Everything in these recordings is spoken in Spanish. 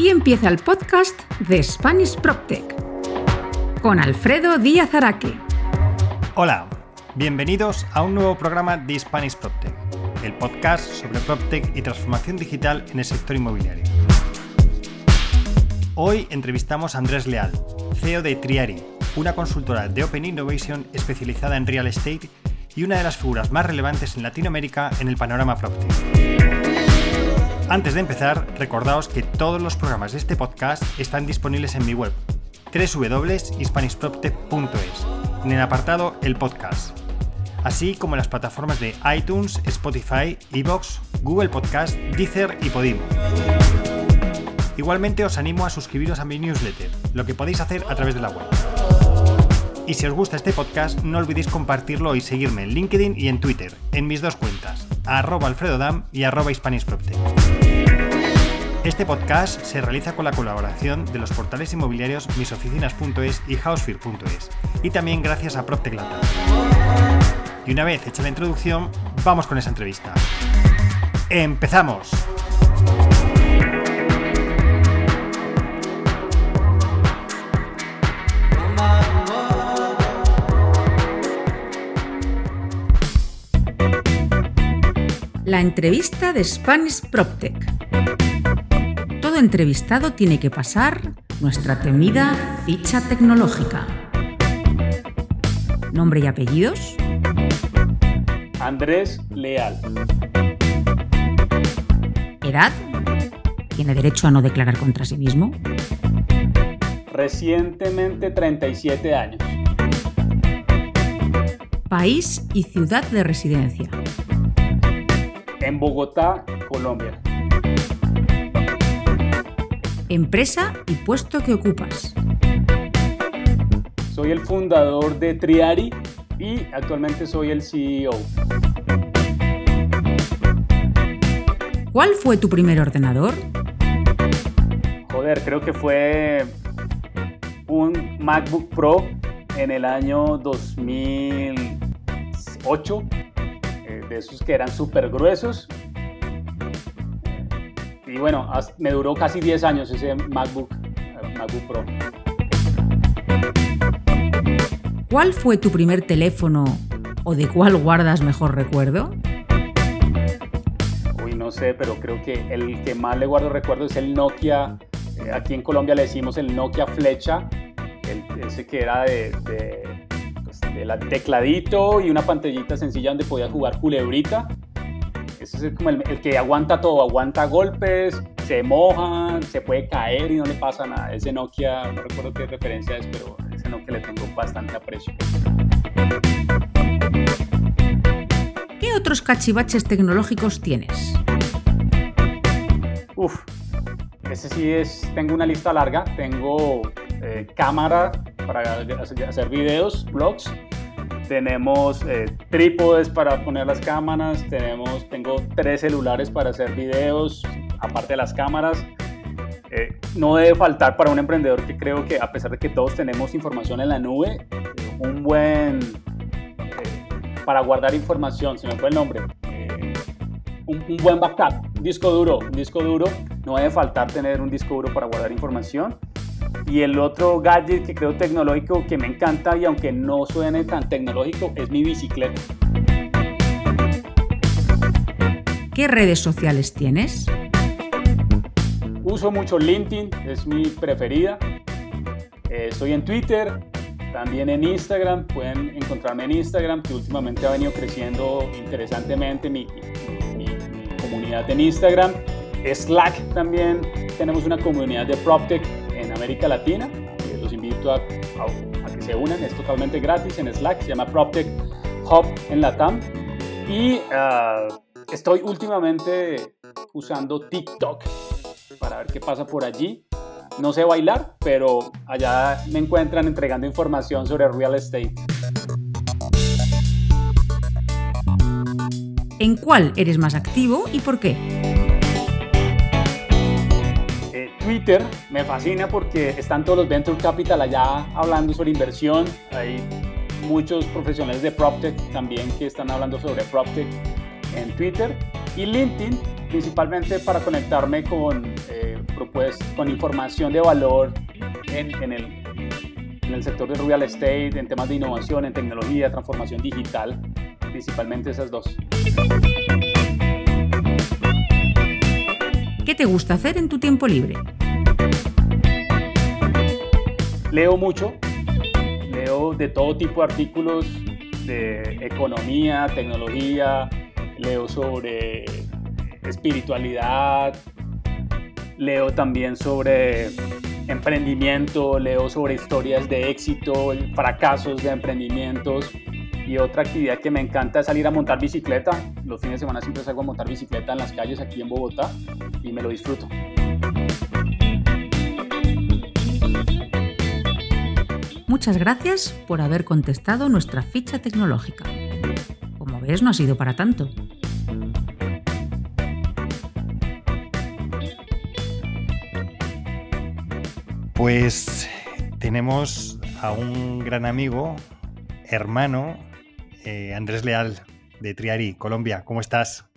Aquí empieza el podcast de Spanish PropTech con Alfredo Díaz Araque. Hola, bienvenidos a un nuevo programa de Spanish PropTech, el podcast sobre PropTech y transformación digital en el sector inmobiliario. Hoy entrevistamos a Andrés Leal, CEO de Triari, una consultora de Open Innovation especializada en real estate y una de las figuras más relevantes en Latinoamérica en el panorama PropTech. Antes de empezar, recordaos que todos los programas de este podcast están disponibles en mi web, www.hispanishproptech.es, en el apartado El Podcast, así como en las plataformas de iTunes, Spotify, Evox, Google Podcast, Deezer y Podimo. Igualmente os animo a suscribiros a mi newsletter, lo que podéis hacer a través de la web. Y si os gusta este podcast, no olvidéis compartirlo y seguirme en LinkedIn y en Twitter, en mis dos cuentas, arroba alfredodam y arroba Este podcast se realiza con la colaboración de los portales inmobiliarios misoficinas.es y housefear.es y también gracias a PropTech Y una vez hecha la introducción, vamos con esa entrevista. ¡Empezamos! La entrevista de Spanish PropTech. Todo entrevistado tiene que pasar nuestra temida ficha tecnológica. Nombre y apellidos. Andrés Leal. Edad. ¿Tiene derecho a no declarar contra sí mismo? Recientemente 37 años. País y ciudad de residencia en Bogotá, Colombia. Empresa y puesto que ocupas. Soy el fundador de Triari y actualmente soy el CEO. ¿Cuál fue tu primer ordenador? Joder, creo que fue un MacBook Pro en el año 2008 de esos que eran súper gruesos. Y bueno, me duró casi 10 años ese MacBook, MacBook Pro. ¿Cuál fue tu primer teléfono o de cuál guardas mejor recuerdo? Uy, no sé, pero creo que el que más le guardo recuerdo es el Nokia. Eh, aquí en Colombia le decimos el Nokia Flecha, ese que era de el tecladito y una pantallita sencilla donde podías jugar culebrita. Ese es como el, que aguanta todo, aguanta golpes, se moja, se puede caer y no le pasa nada. Ese Nokia, no recuerdo qué referencia es, pero ese Nokia le tengo bastante aprecio. ¿Qué otros cachivaches tecnológicos tienes? Uf, ese sí es, tengo una lista larga, tengo eh, cámara para hacer videos, blogs, tenemos eh, trípodes para poner las cámaras, tenemos, tengo tres celulares para hacer videos, aparte de las cámaras. Eh, no debe faltar para un emprendedor que creo que a pesar de que todos tenemos información en la nube, un buen eh, para guardar información, se me fue el nombre, un, un, buen backup, un disco duro, un disco duro, no debe faltar tener un disco duro para guardar información. Y el otro gadget que creo tecnológico que me encanta y aunque no suene tan tecnológico es mi bicicleta. ¿Qué redes sociales tienes? Uso mucho LinkedIn, es mi preferida. Eh, estoy en Twitter, también en Instagram. Pueden encontrarme en Instagram, que últimamente ha venido creciendo interesantemente mi, mi en Instagram. Slack también, tenemos una comunidad de PropTech América Latina. Eh, los invito a, que se unan, es totalmente gratis en Slack, se llama PropTech Hub en Latam. Y ah, estoy últimamente usando TikTok para ver qué pasa por allí. No sé bailar, pero allá me encuentran entregando información sobre real estate. ¿En cuál eres más activo y por qué? Twitter me fascina porque están todos los Venture Capital allá hablando sobre inversión. Hay muchos profesionales de PropTech también que están hablando sobre PropTech en Twitter. Y LinkedIn, principalmente para conectarme con, eh, con información de valor en el sector de real estate, en temas de innovación, en tecnología, transformación digital, principalmente esas dos. ¿Qué te gusta hacer en tu tiempo libre? Leo mucho, leo de todo tipo de artículos de economía, tecnología, leo sobre espiritualidad, leo también sobre emprendimiento, leo sobre historias de éxito, fracasos de emprendimientos y otra actividad que me encanta es salir a montar bicicleta. Los fines de semana siempre salgo a montar bicicleta en las calles aquí en Bogotá y me lo disfruto. Muchas gracias por haber contestado nuestra ficha tecnológica. Como ves, no ha sido para tanto. Pues tenemos a un gran amigo, hermano, eh, Andrés Leal, de Triari, Colombia. ¿Cómo estás?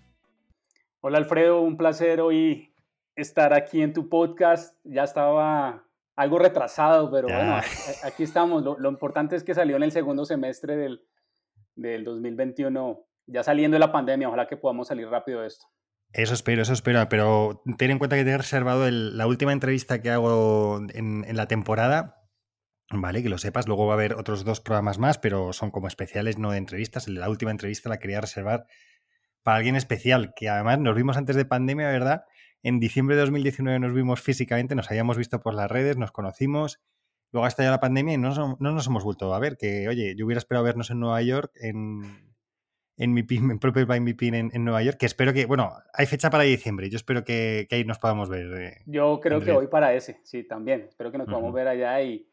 Hola Alfredo, un placer hoy estar aquí en tu podcast. Ya estaba algo retrasado, pero bueno, aquí estamos. Lo, importante es que salió en el segundo semestre del, del 2021, ya saliendo de la pandemia. Ojalá que podamos salir rápido de esto. Eso espero, eso espero, pero ten en cuenta que te he reservado la última entrevista que hago en, en, la temporada, ¿vale? Que lo sepas, luego va a haber otros dos programas más, pero son como especiales, no de entrevistas. La última entrevista la quería reservar para alguien especial, que además nos vimos antes de pandemia, ¿verdad? En diciembre de 2019 nos vimos físicamente, nos habíamos visto por las redes, nos conocimos. Luego ha estallado la pandemia y no, no nos hemos vuelto a ver. Que, oye, yo hubiera esperado vernos en Nueva York, en, en mi pin, en propio by mi pin en, Nueva York, que espero que, bueno, hay fecha para diciembre, yo espero que, que ahí nos podamos ver. Eh, yo creo que voy para ese, sí, también. Espero que nos podamos ver allá y,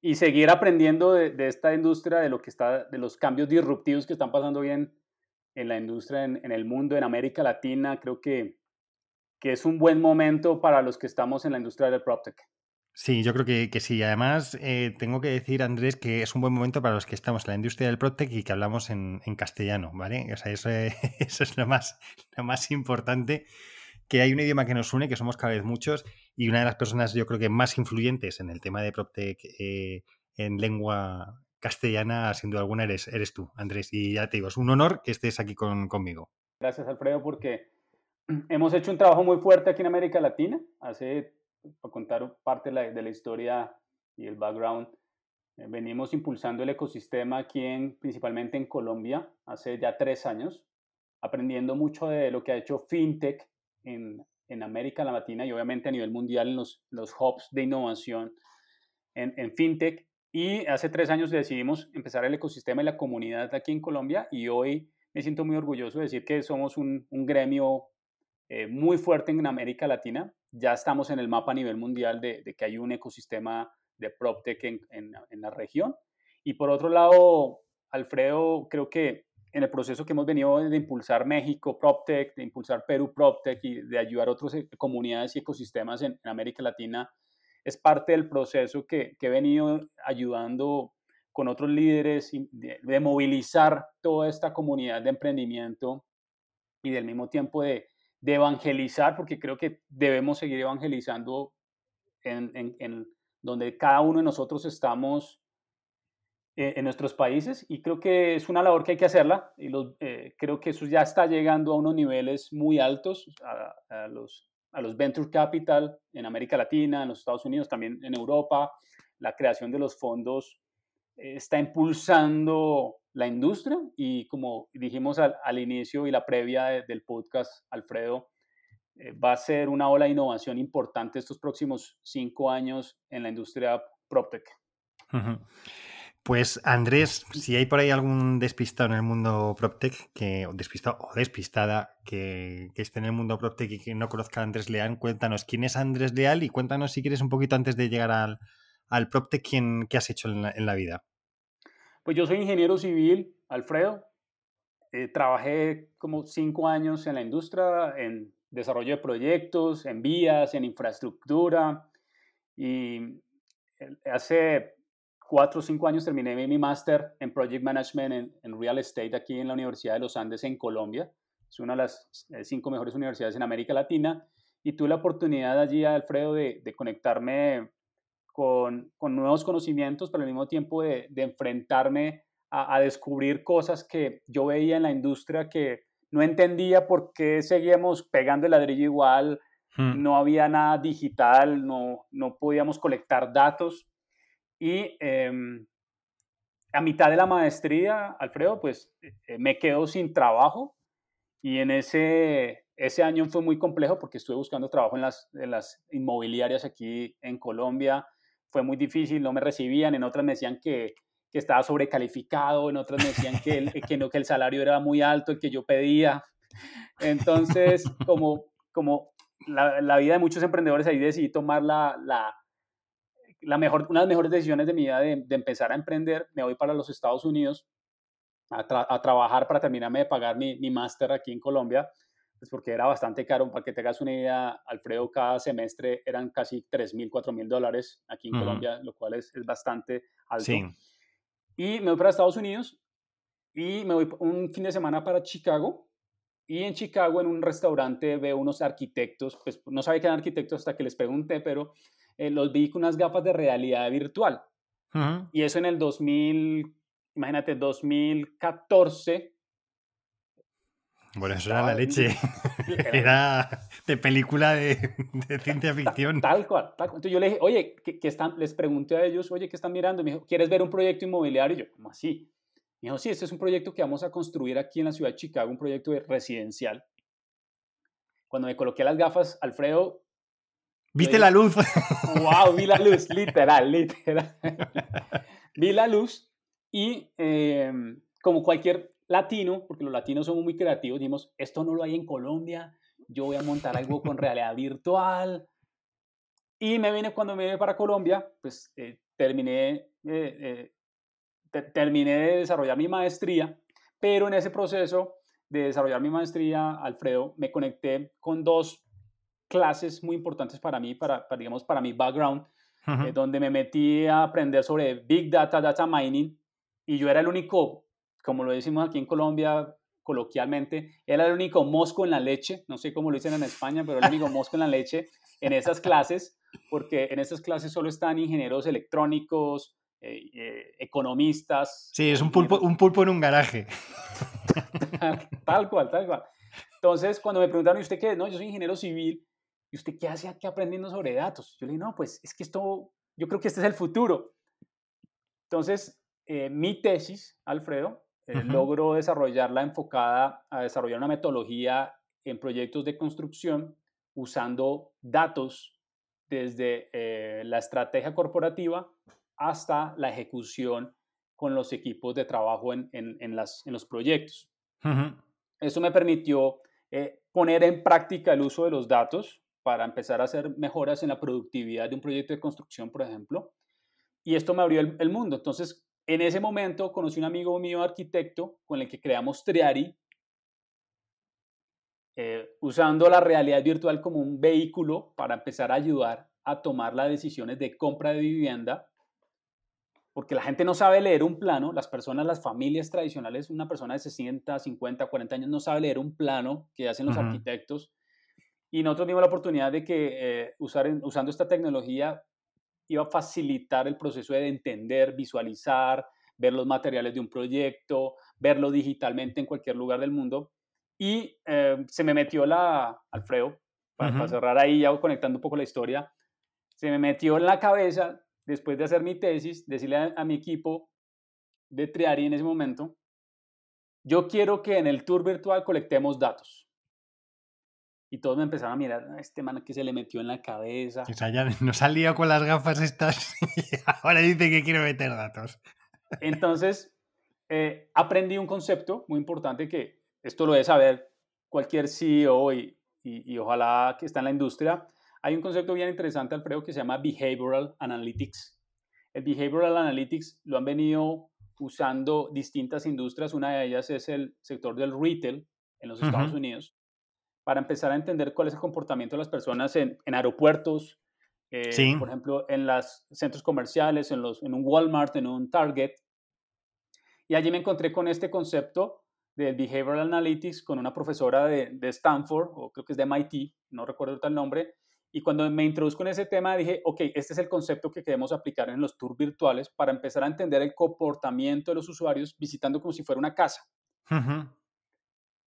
y seguir aprendiendo de, esta industria, de lo que está, de los cambios disruptivos que están pasando bien en la industria, en, el mundo, en América Latina. Creo que que es un buen momento para los que estamos en la industria del PropTech. Sí, yo creo que, sí. Además, eh, tengo que decir, Andrés, que es un buen momento para los que estamos en la industria del PropTech y que hablamos en, en castellano, ¿vale? O sea, eso, eso, es lo más, lo más importante, que hay un idioma que nos une, que somos cada vez muchos, y una de las personas, yo creo que más influyentes en el tema de PropTech eh, en lengua castellana, sin duda alguna, eres, eres tú, Andrés. Y ya te digo, es un honor que estés aquí con, conmigo. Gracias, Alfredo, porque hemos hecho un trabajo muy fuerte aquí en América Latina. Hace, para contar parte de la, de la historia y el background, eh, venimos impulsando el ecosistema aquí, en, principalmente en Colombia, hace ya tres años, aprendiendo mucho de lo que ha hecho FinTech en, en América Latina y obviamente a nivel mundial en los, los hubs de innovación en, en FinTech. Y hace tres años decidimos empezar el ecosistema y la comunidad aquí en Colombia y hoy me siento muy orgulloso de decir que somos un, un gremio eh, muy fuerte en América Latina. Ya estamos en el mapa a nivel mundial de, que hay un ecosistema de PropTech en, en, la región. Y por otro lado, Alfredo, creo que en el proceso que hemos venido de impulsar México PropTech, de impulsar Perú PropTech y de ayudar a otras e, comunidades y ecosistemas en, América Latina, es parte del proceso que, he venido ayudando con otros líderes de, movilizar toda esta comunidad de emprendimiento y del mismo tiempo de evangelizar, porque creo que debemos seguir evangelizando en, donde cada uno de nosotros estamos eh, en nuestros países y creo que es una labor que hay que hacerla y eh, creo que eso ya está llegando a unos niveles muy altos a, los, a los venture capital en América Latina, en los Estados Unidos, también en Europa. La creación de los fondos eh, está impulsando la industria y como dijimos al, inicio y la previa del podcast, Alfredo, eh, va a ser una ola de innovación importante estos próximos cinco años en la industria PropTech. Pues Andrés, si hay por ahí algún despistado en el mundo PropTech, que, despistado o despistada, que, esté en el mundo PropTech y que no conozca a Andrés Leal, cuéntanos quién es Andrés Leal y cuéntanos si quieres un poquito antes de llegar al, al PropTech, quién, qué has hecho en la vida. Pues yo soy ingeniero civil, Alfredo. Eh, trabajé como cinco años en la industria, en desarrollo de proyectos, en vías, en infraestructura. Y hace cuatro o cinco años terminé mi máster en Project Management en, Real Estate aquí en la Universidad de los Andes en Colombia. es una de las eh, cinco mejores universidades en América Latina, y tuve la oportunidad allí, Alfredo, de, de conectarme con, con, nuevos conocimientos, pero al mismo tiempo de, de enfrentarme a, a, descubrir cosas que yo veía en la industria que no entendía por qué seguíamos pegando el ladrillo igual, hmm. no había nada digital, no, no podíamos colectar datos. Y eh, a mitad de la maestría, Alfredo, pues eh, me quedo sin trabajo y en ese, ese año fue muy complejo porque estuve buscando trabajo en las, en las inmobiliarias aquí en Colombia. Fue muy difícil, no me recibían, en otras me decían que, que estaba sobrecalificado, en otras me decían que el, que, no, que el salario era muy alto, el que yo pedía. Entonces, como, como la, la vida de muchos emprendedores, ahí decidí tomar la, la la mejor, una de las mejores decisiones de mi vida de, empezar a emprender, me voy para los Estados Unidos a, trabajar para terminarme de pagar mi, mi máster aquí en Colombia, pues porque era bastante caro. Para que te hagas una idea, Alfredo, cada semestre eran casi 3 mil, 4 mil dólares aquí en Colombia, lo cual es, es bastante alto. Sí. Y me voy para Estados Unidos y me voy un fin de semana para Chicago. Y en Chicago, en un restaurante, veo unos arquitectos, pues no sabía que eran arquitectos hasta que les pregunté, pero eh, los vi con unas gafas de realidad virtual. Y eso en el 2000, imagínate, 2014. Bueno, eso era la leche. Era de película de, de ciencia ficción. Tal, cual, tal cual. Entonces yo le dije, oye, ¿qué, están? les pregunté a ellos, oye, ¿qué están mirando? Me dijo, ¿quieres ver un proyecto inmobiliario? Y yo, ¿cómo así? Me dijo, sí, este es un proyecto que vamos a construir aquí en la ciudad de Chicago, un proyecto residencial. Cuando me coloqué las gafas, Alfredo, ¿Viste la luz? ¡Wow! Vi la luz, literal, literal. vi la luz y em, como cualquier latino, porque los latinos somos muy creativos, dijimos, esto no lo hay en Colombia, yo voy a montar algo con realidad virtual. Y me vine cuando me vine para Colombia, pues eh, terminé, eh, eh, terminé de desarrollar mi maestría, pero en ese proceso de desarrollar mi maestría, Alfredo, me conecté con dos clases muy importantes para mí, para, digamos, para mi background, eh, donde me metí a aprender sobre Big Data, Data Mining, y yo era el único, como lo decimos aquí en Colombia coloquialmente, era el único mosco en la leche, no sé cómo lo dicen en España, pero el único mosco en la leche en esas clases, porque en esas clases solo están ingenieros electrónicos, eh, eh, economistas. Sí, es un pulpo, un pulpo en un garaje. tal cual, tal cual. Entonces, cuando me preguntaron, ¿y usted qué? No, yo soy ingeniero civil. ¿Y usted qué hace aquí aprendiendo sobre datos? Yo le dije, no, pues es que esto, yo creo que este es el futuro. Entonces, eh, mi tesis, Alfredo, eh, logro desarrollarla enfocada a desarrollar una metodología en proyectos de construcción usando datos desde eh, la estrategia corporativa hasta la ejecución con los equipos de trabajo en, en, las, en los proyectos. Eso me permitió poner en práctica el uso de los datos para empezar a hacer mejoras en la productividad de un proyecto de construcción, por ejemplo. Y esto me abrió el, mundo. Entonces, en ese momento conocí un amigo mío, arquitecto, con el que creamos Triari, eh, usando la realidad virtual como un vehículo para empezar a ayudar a tomar las decisiones de compra de vivienda, porque la gente no sabe leer un plano, las personas, las familias tradicionales, una persona de 60, 50, 40 años no sabe leer un plano que hacen los arquitectos y nosotros vimos la oportunidad de que eh, usar, usando esta tecnología iba a facilitar el proceso de entender, visualizar, ver los materiales de un proyecto, verlo digitalmente en cualquier lugar del mundo. Y eh, se me metió la, Alfredo, para, cerrar ahí, ya conectando un poco la historia, se me metió en la cabeza, después de hacer mi tesis, decirle a, a mi equipo de Triari en ese momento, yo quiero que en el tour virtual colectemos datos. Y todos me empezaron a mirar, ah, este man que se le metió en la cabeza. O sea, ya no salía con las gafas estas y ahora dice que quiere meter datos. Entonces, eh, aprendí un concepto muy importante que esto lo debe saber cualquier CEO y, y, ojalá que está en la industria. Hay un concepto bien interesante, Alfredo, que se llama Behavioral Analytics. El Behavioral Analytics lo han venido usando distintas industrias. Una de ellas es el sector del retail en los Estados Unidos para empezar a entender cuál es el comportamiento de las personas en, aeropuertos, eh, por ejemplo, en los centros comerciales, en, los, en un Walmart, en un Target. Y allí me encontré con este concepto de Behavioral Analytics con una profesora de, de Stanford, o creo que es de MIT, no recuerdo tal nombre, y cuando me introduzco en ese tema dije, ok, este es el concepto que queremos aplicar en los tours virtuales para empezar a entender el comportamiento de los usuarios visitando como si fuera una casa.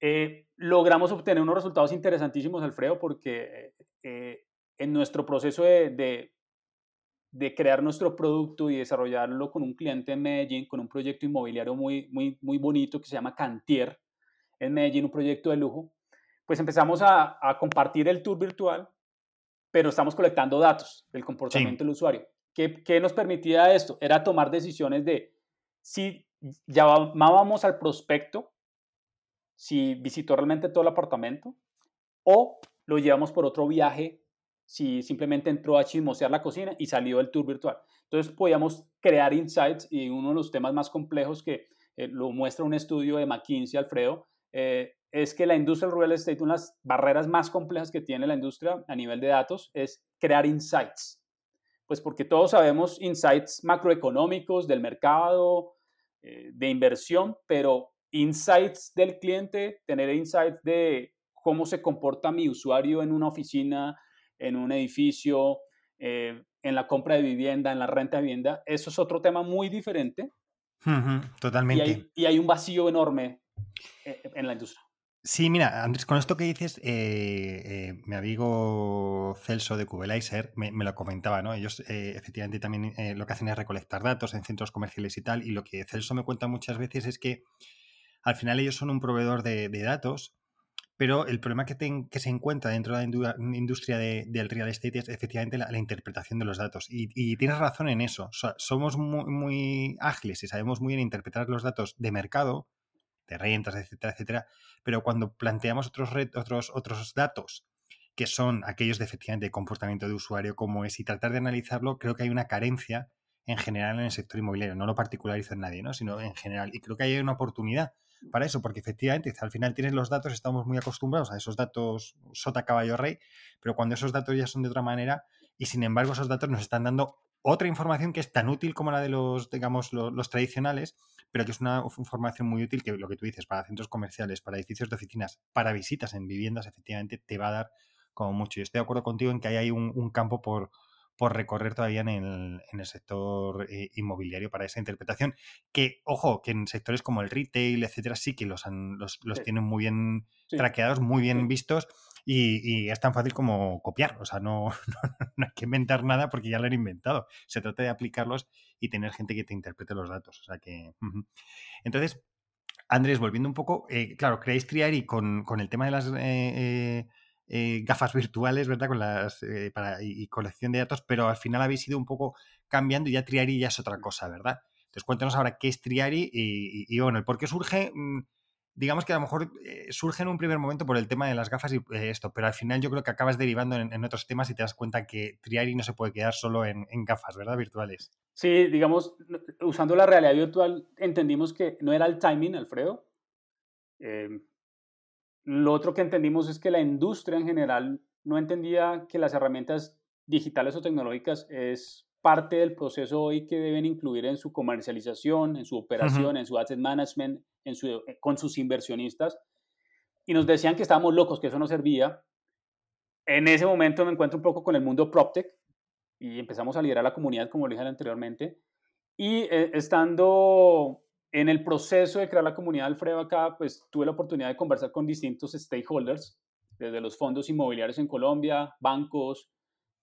Eh, logramos obtener unos resultados interesantísimos, Alfredo, porque eh, en nuestro proceso de, de, crear nuestro producto y desarrollarlo con un cliente en Medellín, con un proyecto inmobiliario muy, muy, muy bonito que se llama Cantier en Medellín, un proyecto de lujo, pues empezamos a, a compartir el tour virtual pero estamos colectando datos del comportamiento del usuario. ¿Qué, ¿Qué, nos permitía esto? Era tomar decisiones de si llamábamos al prospecto, si visitó realmente todo el apartamento, o lo llevamos por otro viaje, si simplemente entró a chismosear la cocina y salió del tour virtual. Entonces podíamos crear insights y uno de los temas más complejos que eh, lo muestra un estudio de McKinsey, Alfredo, eh, es que la industria del real estate, una de las barreras más complejas que tiene la industria a nivel de datos es crear insights. Pues porque todos sabemos insights macroeconómicos del mercado, eh, de inversión, pero insights del cliente, tener insights de cómo se comporta mi usuario en una oficina, en un edificio, eh, en la compra de vivienda, en la renta de vivienda, eso es otro tema muy diferente. totalmente. y hay, un vacío enorme eh, en la industria. Sí, mira, Andrés, con esto que dices, eh, eh, mi amigo Celso de Cubelizer me, me lo comentaba, ¿no? Ellos efectivamente también lo que hacen es recolectar datos en centros comerciales y tal, y lo que Celso me cuenta muchas veces es que al final ellos son un proveedor de, datos, pero el problema que, que, se encuentra dentro de la industria del real estate es efectivamente la, interpretación de los datos. Y, tienes razón en eso. somos muy, ágiles y sabemos muy bien interpretar los datos de mercado, de rentas, etcétera, etcétera. Pero cuando planteamos otros, otros, otros datos que son aquellos de efectivamente de comportamiento de usuario, como es, y tratar de analizarlo, creo que hay una carencia en general en el sector inmobiliario. No lo particularizo en nadie, ¿no? sino en general. Y creo que hay una oportunidad para eso, porque efectivamente al final tienes los datos, estamos muy acostumbrados a esos datos sota caballo rey, pero cuando esos datos ya son de otra manera y sin embargo esos datos nos están dando otra información que es tan útil como la de los, digamos, los tradicionales, pero que es una información muy útil que lo que tú dices, para centros comerciales, para edificios de oficinas, para visitas en viviendas, efectivamente te va a dar como mucho. Y estoy de acuerdo contigo en que hay un, un campo por, por recorrer todavía en el, en el sector eh, inmobiliario para esa interpretación. Que, ojo, que en sectores como el retail, etcétera, sí que los, los, los tienen muy bien traqueados, muy bien vistos y, es tan fácil como copiar. O sea, no, no, hay que inventar nada porque ya lo han inventado. Se trata de aplicarlos y tener gente que te interprete los datos. O sea que. Entonces, Andrés, volviendo un poco, eh, claro, creáis Triari con, con el tema de las eh, eh, gafas virtuales, ¿verdad? Con las para, y, colección de datos, pero al final habéis ido un poco cambiando y ya Triari ya es otra cosa, ¿verdad? Entonces, cuéntanos ahora qué es Triari y, y, bueno, el por qué surge. Mm, digamos que a lo mejor eh, surge en un primer momento por el tema de las gafas y eh, esto, pero al final yo creo que acabas derivando en, otros temas y te das cuenta que Triari no se puede quedar solo en, gafas, ¿verdad? Virtuales. Sí, digamos, usando la realidad virtual entendimos que no era el timing, Alfredo. Em, lo otro que entendimos es que la industria en general no entendía que las herramientas digitales o tecnológicas es parte del proceso hoy que deben incluir en su comercialización, en su operación, en su asset management, en su, eh, con sus inversionistas. Y nos decían que estábamos locos, que eso no servía. En ese momento me encuentro un poco con el mundo PropTech y empezamos a liderar la comunidad, como lo dije anteriormente. Y eh, estando en el proceso de crear la comunidad Alfredo acá, pues tuve la oportunidad de conversar con distintos stakeholders, desde los fondos inmobiliarios en Colombia, bancos,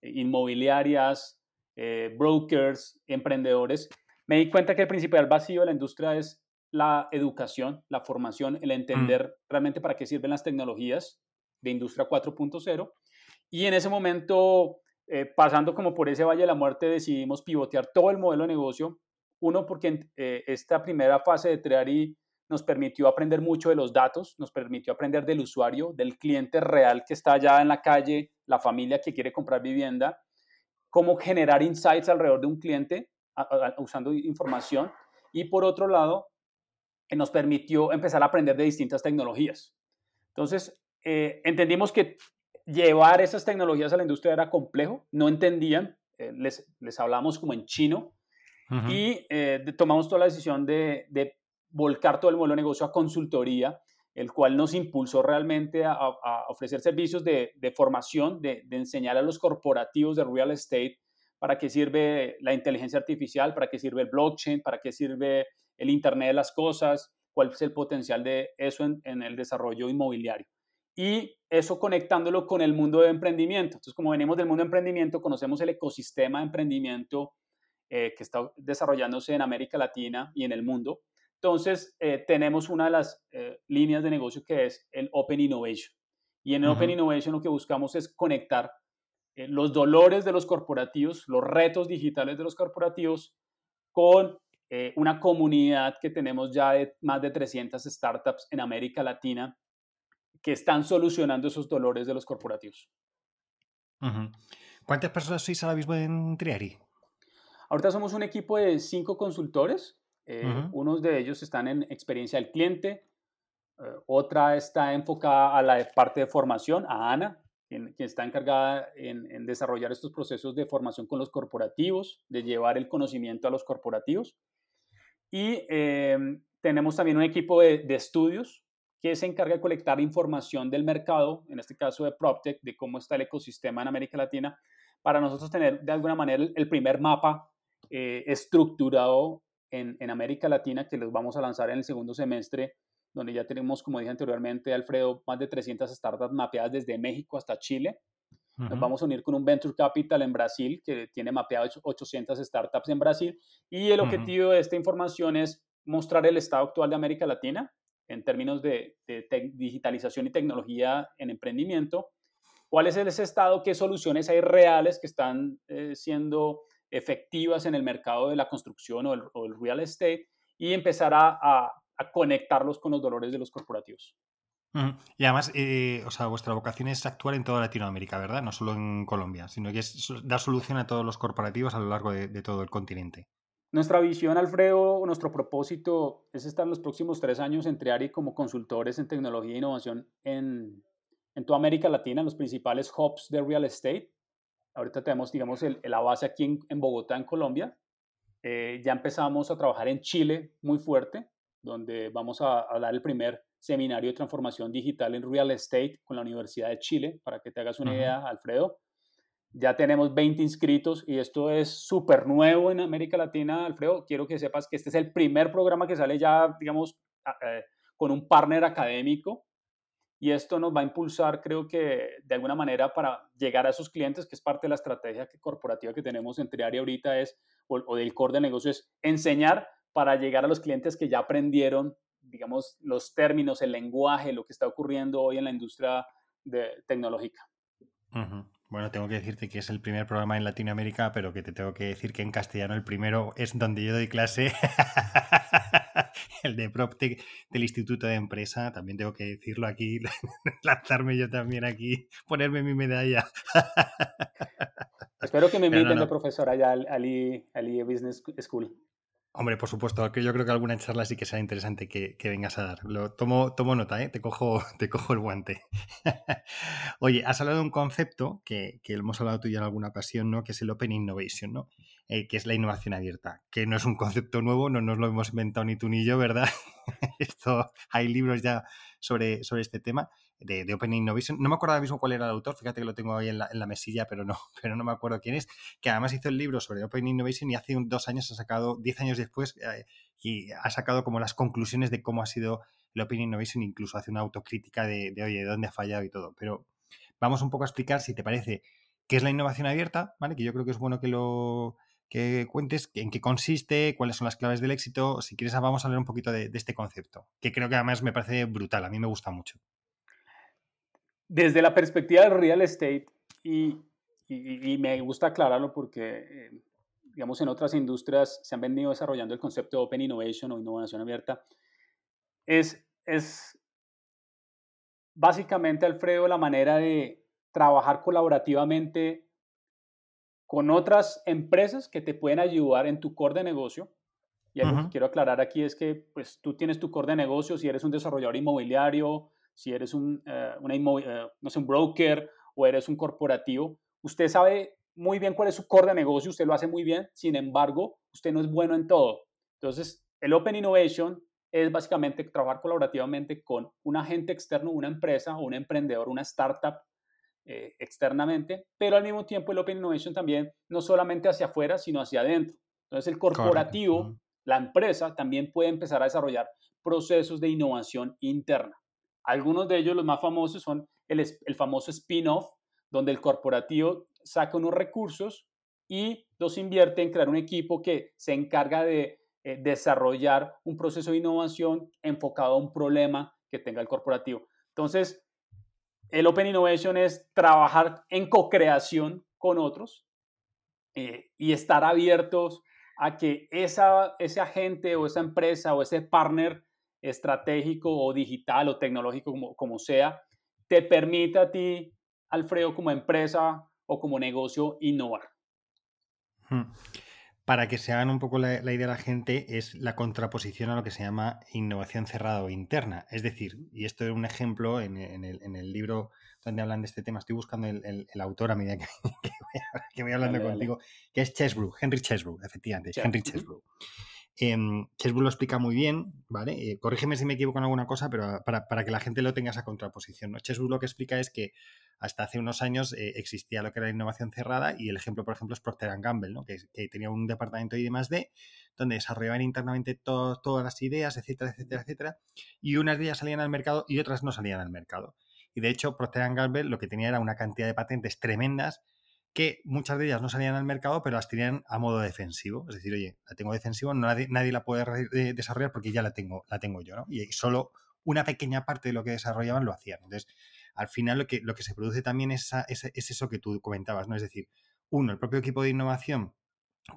eh, inmobiliarias, eh, brokers, emprendedores, me di cuenta que el principal vacío de la industria es la educación, la formación, el entender mm. realmente para qué sirven las tecnologías de industria 4.0. Y en ese momento, eh, pasando como por ese valle de la muerte, decidimos pivotear todo el modelo de negocio. Uno, porque eh, esta primera fase de Treari nos permitió aprender mucho de los datos, nos permitió aprender del usuario, del cliente real que está allá en la calle, la familia que quiere comprar vivienda, cómo generar insights alrededor de un cliente usando información. Y por otro lado, nos permitió empezar a aprender de distintas tecnologías. Entonces, eh, entendimos que llevar esas tecnologías a la industria era complejo, no entendían, eh, les, les hablamos como en chino y eh, tomamos toda la decisión de, de, volcar todo el modelo de negocio a consultoría, el cual nos impulsó realmente a, ofrecer servicios de, formación, de, de, enseñar a los corporativos de real estate para qué sirve la inteligencia artificial, para qué sirve el blockchain, para qué sirve el Internet de las Cosas, cuál es el potencial de eso en, el desarrollo inmobiliario. Y eso conectándolo con el mundo de emprendimiento. Entonces, como venimos del mundo de emprendimiento, conocemos el ecosistema de emprendimiento eh, que está desarrollándose en América Latina y en el mundo. Entonces, eh, tenemos una de las eh, líneas de negocio que es el Open Innovation. Y en el Open Innovation lo que buscamos es conectar los dolores de los corporativos, los retos digitales de los corporativos con una comunidad que tenemos ya de más de 300 startups en América Latina que están solucionando esos dolores de los corporativos. ¿Cuántas personas sois ahora mismo en Triari? Ahorita somos un equipo de cinco consultores. Eh, unos de ellos están en experiencia del cliente, eh, otra está enfocada a la parte de formación, a Ana, quien, está encargada en, en, desarrollar estos procesos de formación con los corporativos, de llevar el conocimiento a los corporativos. Y em, tenemos también un equipo de, estudios que se encarga de colectar información del mercado, en este caso de PropTech, de cómo está el ecosistema en América Latina, para nosotros tener de alguna manera el, primer mapa eh, estructurado en, en, América Latina que los vamos a lanzar en el segundo semestre, donde ya tenemos, como dije anteriormente, Alfredo, más de 300 startups mapeadas desde México hasta Chile. Nos vamos a unir con un Venture Capital en Brasil que tiene mapeadas 800 startups en Brasil. Y el objetivo de esta información es mostrar el estado actual de América Latina en términos de, digitalización y tecnología en emprendimiento. ¿Cuál es ese estado? ¿Qué soluciones hay reales que están eh, siendo efectivas en el mercado de la construcción o el, real estate? Y empezar a conectarlos con los dolores de los corporativos. Y además, eh, o sea, vuestra vocación es actuar en toda Latinoamérica, ¿verdad? No solo en Colombia, sino que es dar solución a todos los corporativos a lo largo de, todo el continente. Nuestra visión, Alfredo, nuestro propósito es estar en los próximos tres años en Triari como consultores en tecnología e innovación en, toda América Latina, en los principales hubs de real estate. Ahorita tenemos, digamos, la base aquí en, Bogotá, en Colombia. Eh, ya empezamos a trabajar en Chile muy fuerte, donde vamos a, a dar el primer seminario de transformación digital en real estate con la Universidad de Chile, para que te hagas una idea, Alfredo. Ya tenemos 20 inscritos y esto es súper nuevo en América Latina, Alfredo. Quiero que sepas que este es el primer programa que sale ya, digamos, eh, con un partner académico y esto nos va a impulsar, creo que de alguna manera, para llegar a esos clientes, que es parte de la estrategia corporativa que tenemos en Triari ahorita, es, o, del core de negocio, es enseñar para llegar a los clientes que ya aprendieron digamos, los términos, el lenguaje, lo que está ocurriendo hoy en la industria de, tecnológica. Bueno, tengo que decirte que es el primer programa en Latinoamérica, pero que te tengo que decir que en castellano el primero es donde yo doy clase, el de PropTech del Instituto de Empresa. También tengo que decirlo aquí, lanzarme yo también aquí, ponerme mi medalla. Espero que me inviten de profesor allá al, al Business School. Hombre, por supuesto, que yo creo que alguna charla sí que sea interesante que, vengas a dar. Lo, tomo, tomo nota, ¿eh? te, cojo, te cojo el guante. Oye, has hablado de un concepto que, que, hemos hablado tú ya en alguna ocasión, ¿no? que es el Open Innovation, ¿no? Eh, que es la innovación abierta, que no es un concepto nuevo, no nos lo hemos inventado ni tú ni yo, ¿verdad? Esto, hay libros ya sobre, sobre este tema de, Open Innovation. No me acuerdo ahora mismo cuál era el autor, fíjate que lo tengo ahí en la, mesilla, pero no, pero no me acuerdo quién es, que además hizo el libro sobre Open Innovation y hace dos años ha sacado, diez años después, eh, y ha sacado como las conclusiones de cómo ha sido el Open Innovation, incluso hace una autocrítica de, de oye, de dónde ha fallado y todo. Pero vamos un poco a explicar, si te parece, qué es la innovación abierta, ¿vale? Que yo creo que es bueno que lo que cuentes en qué consiste, cuáles son las claves del éxito. Si quieres, vamos a hablar un poquito de, este concepto, que creo que además me parece brutal, a mí me gusta mucho desde la perspectiva del real estate, y, me gusta aclararlo porque, eh, digamos, en otras industrias se han venido desarrollando el concepto de Open Innovation o innovación abierta, es, es básicamente, Alfredo, la manera de trabajar colaborativamente con otras empresas que te pueden ayudar en tu core de negocio. Y algo que quiero aclarar aquí es que pues, tú tienes tu core de negocio, si eres un desarrollador inmobiliario, si eres un, eh, eh, no sé, un broker o eres un corporativo, usted sabe muy bien cuál es su core de negocio, usted lo hace muy bien, sin embargo, usted no es bueno en todo. Entonces, el Open Innovation es básicamente trabajar colaborativamente con un agente externo, una empresa o un emprendedor, una startup eh, externamente, pero al mismo tiempo el Open Innovation también no solamente hacia afuera, sino hacia adentro. Entonces el corporativo, la empresa, también puede empezar a desarrollar procesos de innovación interna. Algunos de ellos, los más famosos, son el, el famoso spin-off, donde el corporativo saca unos recursos y los invierte en crear un equipo que se encarga de eh, desarrollar un proceso de innovación enfocado a un problema que tenga el corporativo. Entonces, el Open Innovation es trabajar en co-creación con otros eh, y estar abiertos a que esa, ese agente o esa empresa o ese partner estratégico o digital o tecnológico, como, como sea, te permita a ti, Alfredo, como empresa o como negocio, innovar. Para que se hagan un poco la, idea de la gente, es la contraposición a lo que se llama innovación cerrada o interna. Es decir, y esto es un ejemplo en, el, libro donde hablan de este tema, estoy buscando el, autor a medida que, voy, hablando contigo, que es Chesbrough, Henry Chesbrough, efectivamente, Henry Chesbrough. Eh, lo explica muy bien, ¿vale? Eh, corrígeme si me equivoco en alguna cosa, pero para, que la gente lo tenga esa contraposición. ¿no? Chesbrough lo que explica es que hasta hace unos años eh, existía lo que era la innovación cerrada y el ejemplo, por ejemplo, es Procter Gamble, ¿no? que, tenía un departamento de I+.D. donde desarrollaban internamente todas las ideas, etcétera, etcétera, etcétera, y unas de ellas salían al mercado y otras no salían al mercado. Y de hecho, Procter Gamble lo que tenía era una cantidad de patentes tremendas que muchas de ellas no salían al mercado, pero las tenían a modo defensivo. Es decir, oye, la tengo defensivo, nadie, nadie la puede desarrollar porque ya la tengo, la tengo yo, ¿no? Y solo una pequeña parte de lo que desarrollaban lo hacían. Entonces, al final lo que, lo que se produce también es, es, eso que tú comentabas, ¿no? Es decir, uno, el propio equipo de innovación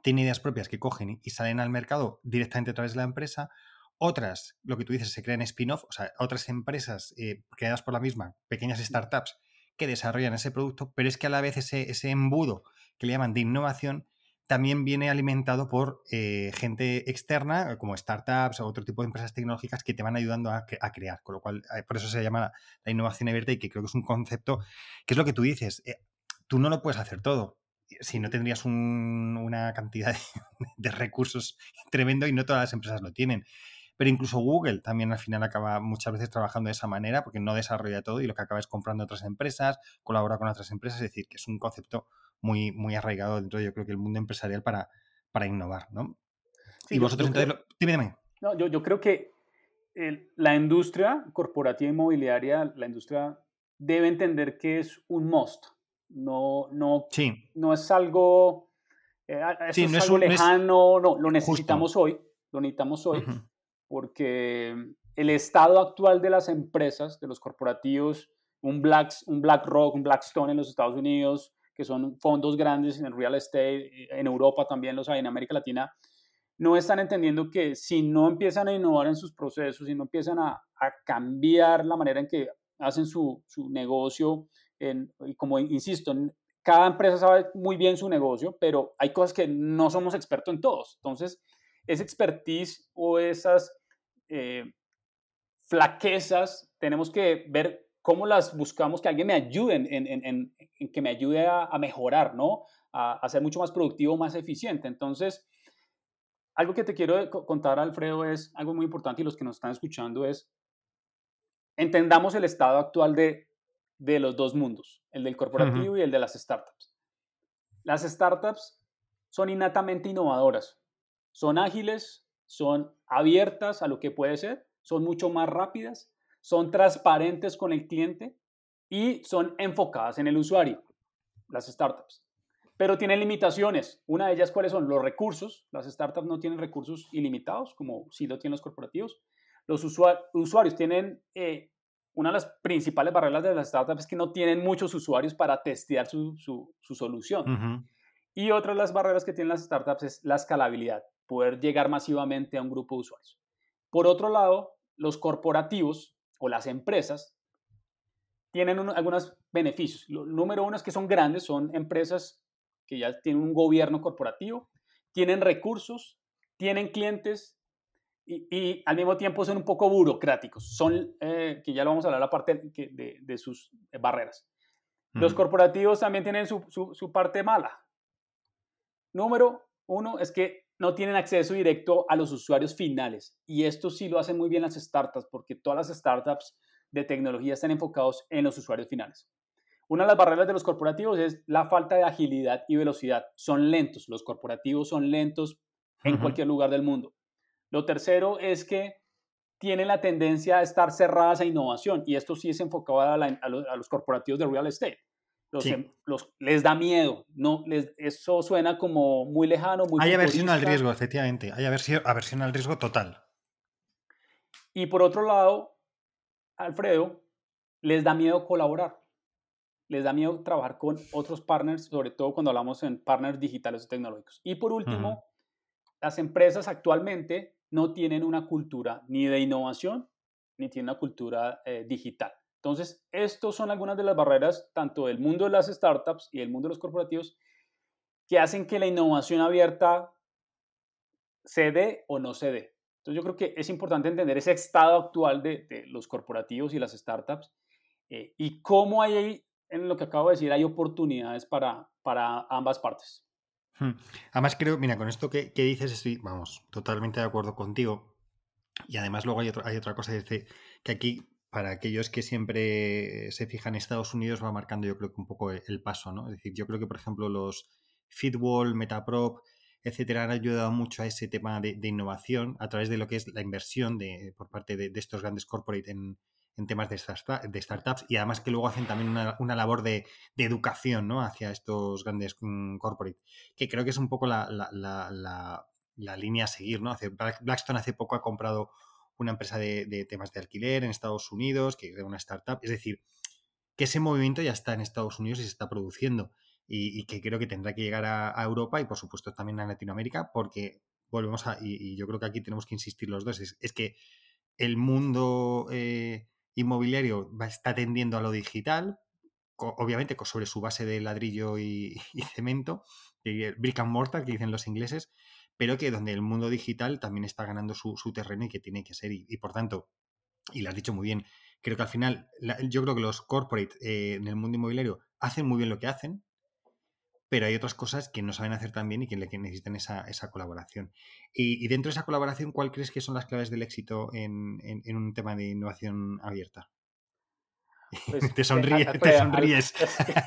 tiene ideas propias que cogen y salen al mercado directamente a través de la empresa. Otras, lo que tú dices, se crean spin-off, o sea, otras empresas eh, creadas por la misma, pequeñas startups que desarrollan ese producto, pero es que a la vez ese, embudo que le llaman de innovación también viene alimentado por eh, gente externa, como startups o otro tipo de empresas tecnológicas que te van ayudando a, crear. Con lo cual, eh, por eso se llama la, innovación abierta y que creo que es un concepto que es lo que tú dices. Eh, tú no lo puedes hacer todo. Si no tendrías una cantidad de, recursos tremendo y no todas las empresas lo tienen. Pero incluso Google también al final acaba muchas veces trabajando de esa manera porque no desarrolla todo y lo que acaba es comprando otras empresas, colabora con otras empresas, es decir, que es un concepto muy, muy arraigado dentro de yo creo que el mundo empresarial para, para innovar, ¿no? y vosotros entonces, dime, dime. No, yo, yo creo que la industria corporativa inmobiliaria, la industria debe entender que es un must. No, no, no es algo, eh, eso es algo lejano, no, lo necesitamos hoy, lo necesitamos hoy, porque el estado actual de las empresas, de los corporativos, un, Black, un BlackRock, un Blackstone en los Estados Unidos, que son fondos grandes en el real estate, en Europa también los hay, en América Latina, no están entendiendo que si no empiezan a innovar en sus procesos, si no empiezan a, cambiar la manera en que hacen su, negocio, y como insisto, cada empresa sabe muy bien su negocio, pero hay cosas que no somos expertos en todos. Entonces, esa expertise o esas eh, flaquezas tenemos que ver cómo las buscamos que alguien me ayude en, que me ayude a, mejorar, ¿no? A, ser mucho más productivo, más eficiente. Entonces, algo que te quiero contar, Alfredo, es algo muy importante y los que nos están escuchando es, entendamos el estado actual de, de los dos mundos, el del corporativo y el de las startups. Las startups son innatamente innovadoras, son ágiles, son abiertas a lo que puede ser, son mucho más rápidas, son transparentes con el cliente y son enfocadas en el usuario, las startups. Pero tienen limitaciones. Una de ellas, ¿cuáles son? Los recursos. Las startups no tienen recursos ilimitados, como sí lo tienen los corporativos. Los usuarios tienen, eh, una de las principales barreras de las startups es que no tienen muchos usuarios para testear su, solución. Y otra de las barreras que tienen las startups es la escalabilidad, poder llegar masivamente a un grupo de usuarios. Por otro lado, los corporativos o las empresas tienen algunos beneficios. Lo, número uno es que son grandes, son empresas que ya tienen un gobierno corporativo, tienen recursos, tienen clientes y, al mismo tiempo son un poco burocráticos. Son, eh, que ya lo vamos a hablar la parte de, sus barreras. Los corporativos también tienen su, su parte mala. Número uno es que no tienen acceso directo a los usuarios finales. Y esto sí lo hacen muy bien las startups, porque todas las startups de tecnología están enfocados en los usuarios finales. Una de las barreras de los corporativos es la falta de agilidad y velocidad. Son lentos, los corporativos son lentos en cualquier lugar del mundo. Lo tercero es que tienen la tendencia a estar cerradas a innovación y esto sí es enfocado a, los, corporativos de real estate. Em, los, les da miedo, no, les, eso suena como muy lejano, muy Hay aversión al riesgo, efectivamente, hay aversión, aversión al riesgo total. Y por otro lado, Alfredo, les da miedo colaborar, les da miedo trabajar con otros partners, sobre todo cuando hablamos en partners digitales o tecnológicos. Y por último, las empresas actualmente no tienen una cultura ni de innovación ni tienen una cultura eh, digital. Entonces, estas son algunas de las barreras, tanto del mundo de las startups y del mundo de los corporativos, que hacen que la innovación abierta se dé o no se dé. Entonces, yo creo que es importante entender ese estado actual de, los corporativos y las startups eh, y cómo hay, en lo que acabo de decir, hay oportunidades para, para ambas partes. Hmm. Además, creo, mira, con esto que, dices, estoy, vamos, totalmente de acuerdo contigo. Y además, luego hay, hay otra cosa, dice que aquí, para aquellos que siempre se fijan en Estados Unidos, va marcando, yo creo que un poco el, paso, ¿no? Es decir, yo creo que, por ejemplo, los Fitwall, Metaprop, etcétera, han ayudado mucho a ese tema de, innovación a través de lo que es la inversión de, por parte de, estos grandes corporate en, temas de, startups y además que luego hacen también una, labor de, educación ¿no? hacia estos grandes mm, corporate, que creo que es un poco la, línea a seguir. ¿no? Blackstone hace poco ha comprado una empresa de, temas de alquiler en Estados Unidos, que es una startup, es decir, que ese movimiento ya está en Estados Unidos y se está produciendo y, que creo que tendrá que llegar a, Europa y por supuesto también a Latinoamérica porque volvemos a, y, yo creo que aquí tenemos que insistir los dos, es, que el mundo... Eh, inmobiliario está tendiendo a lo digital, obviamente sobre su base de ladrillo y, cemento, brick and mortar, que dicen los ingleses, pero que donde el mundo digital también está ganando su, terreno y que tiene que ser. Y, por tanto, y lo has dicho muy bien, creo que al final, yo creo que los corporate eh, en el mundo inmobiliario hacen muy bien lo que hacen, pero hay otras cosas que no saben hacer tan bien y que, necesitan esa, colaboración. Y, dentro de esa colaboración, ¿cuál crees que son las claves del éxito en, un tema de innovación abierta? Pues, te, sonríes, te sonríes.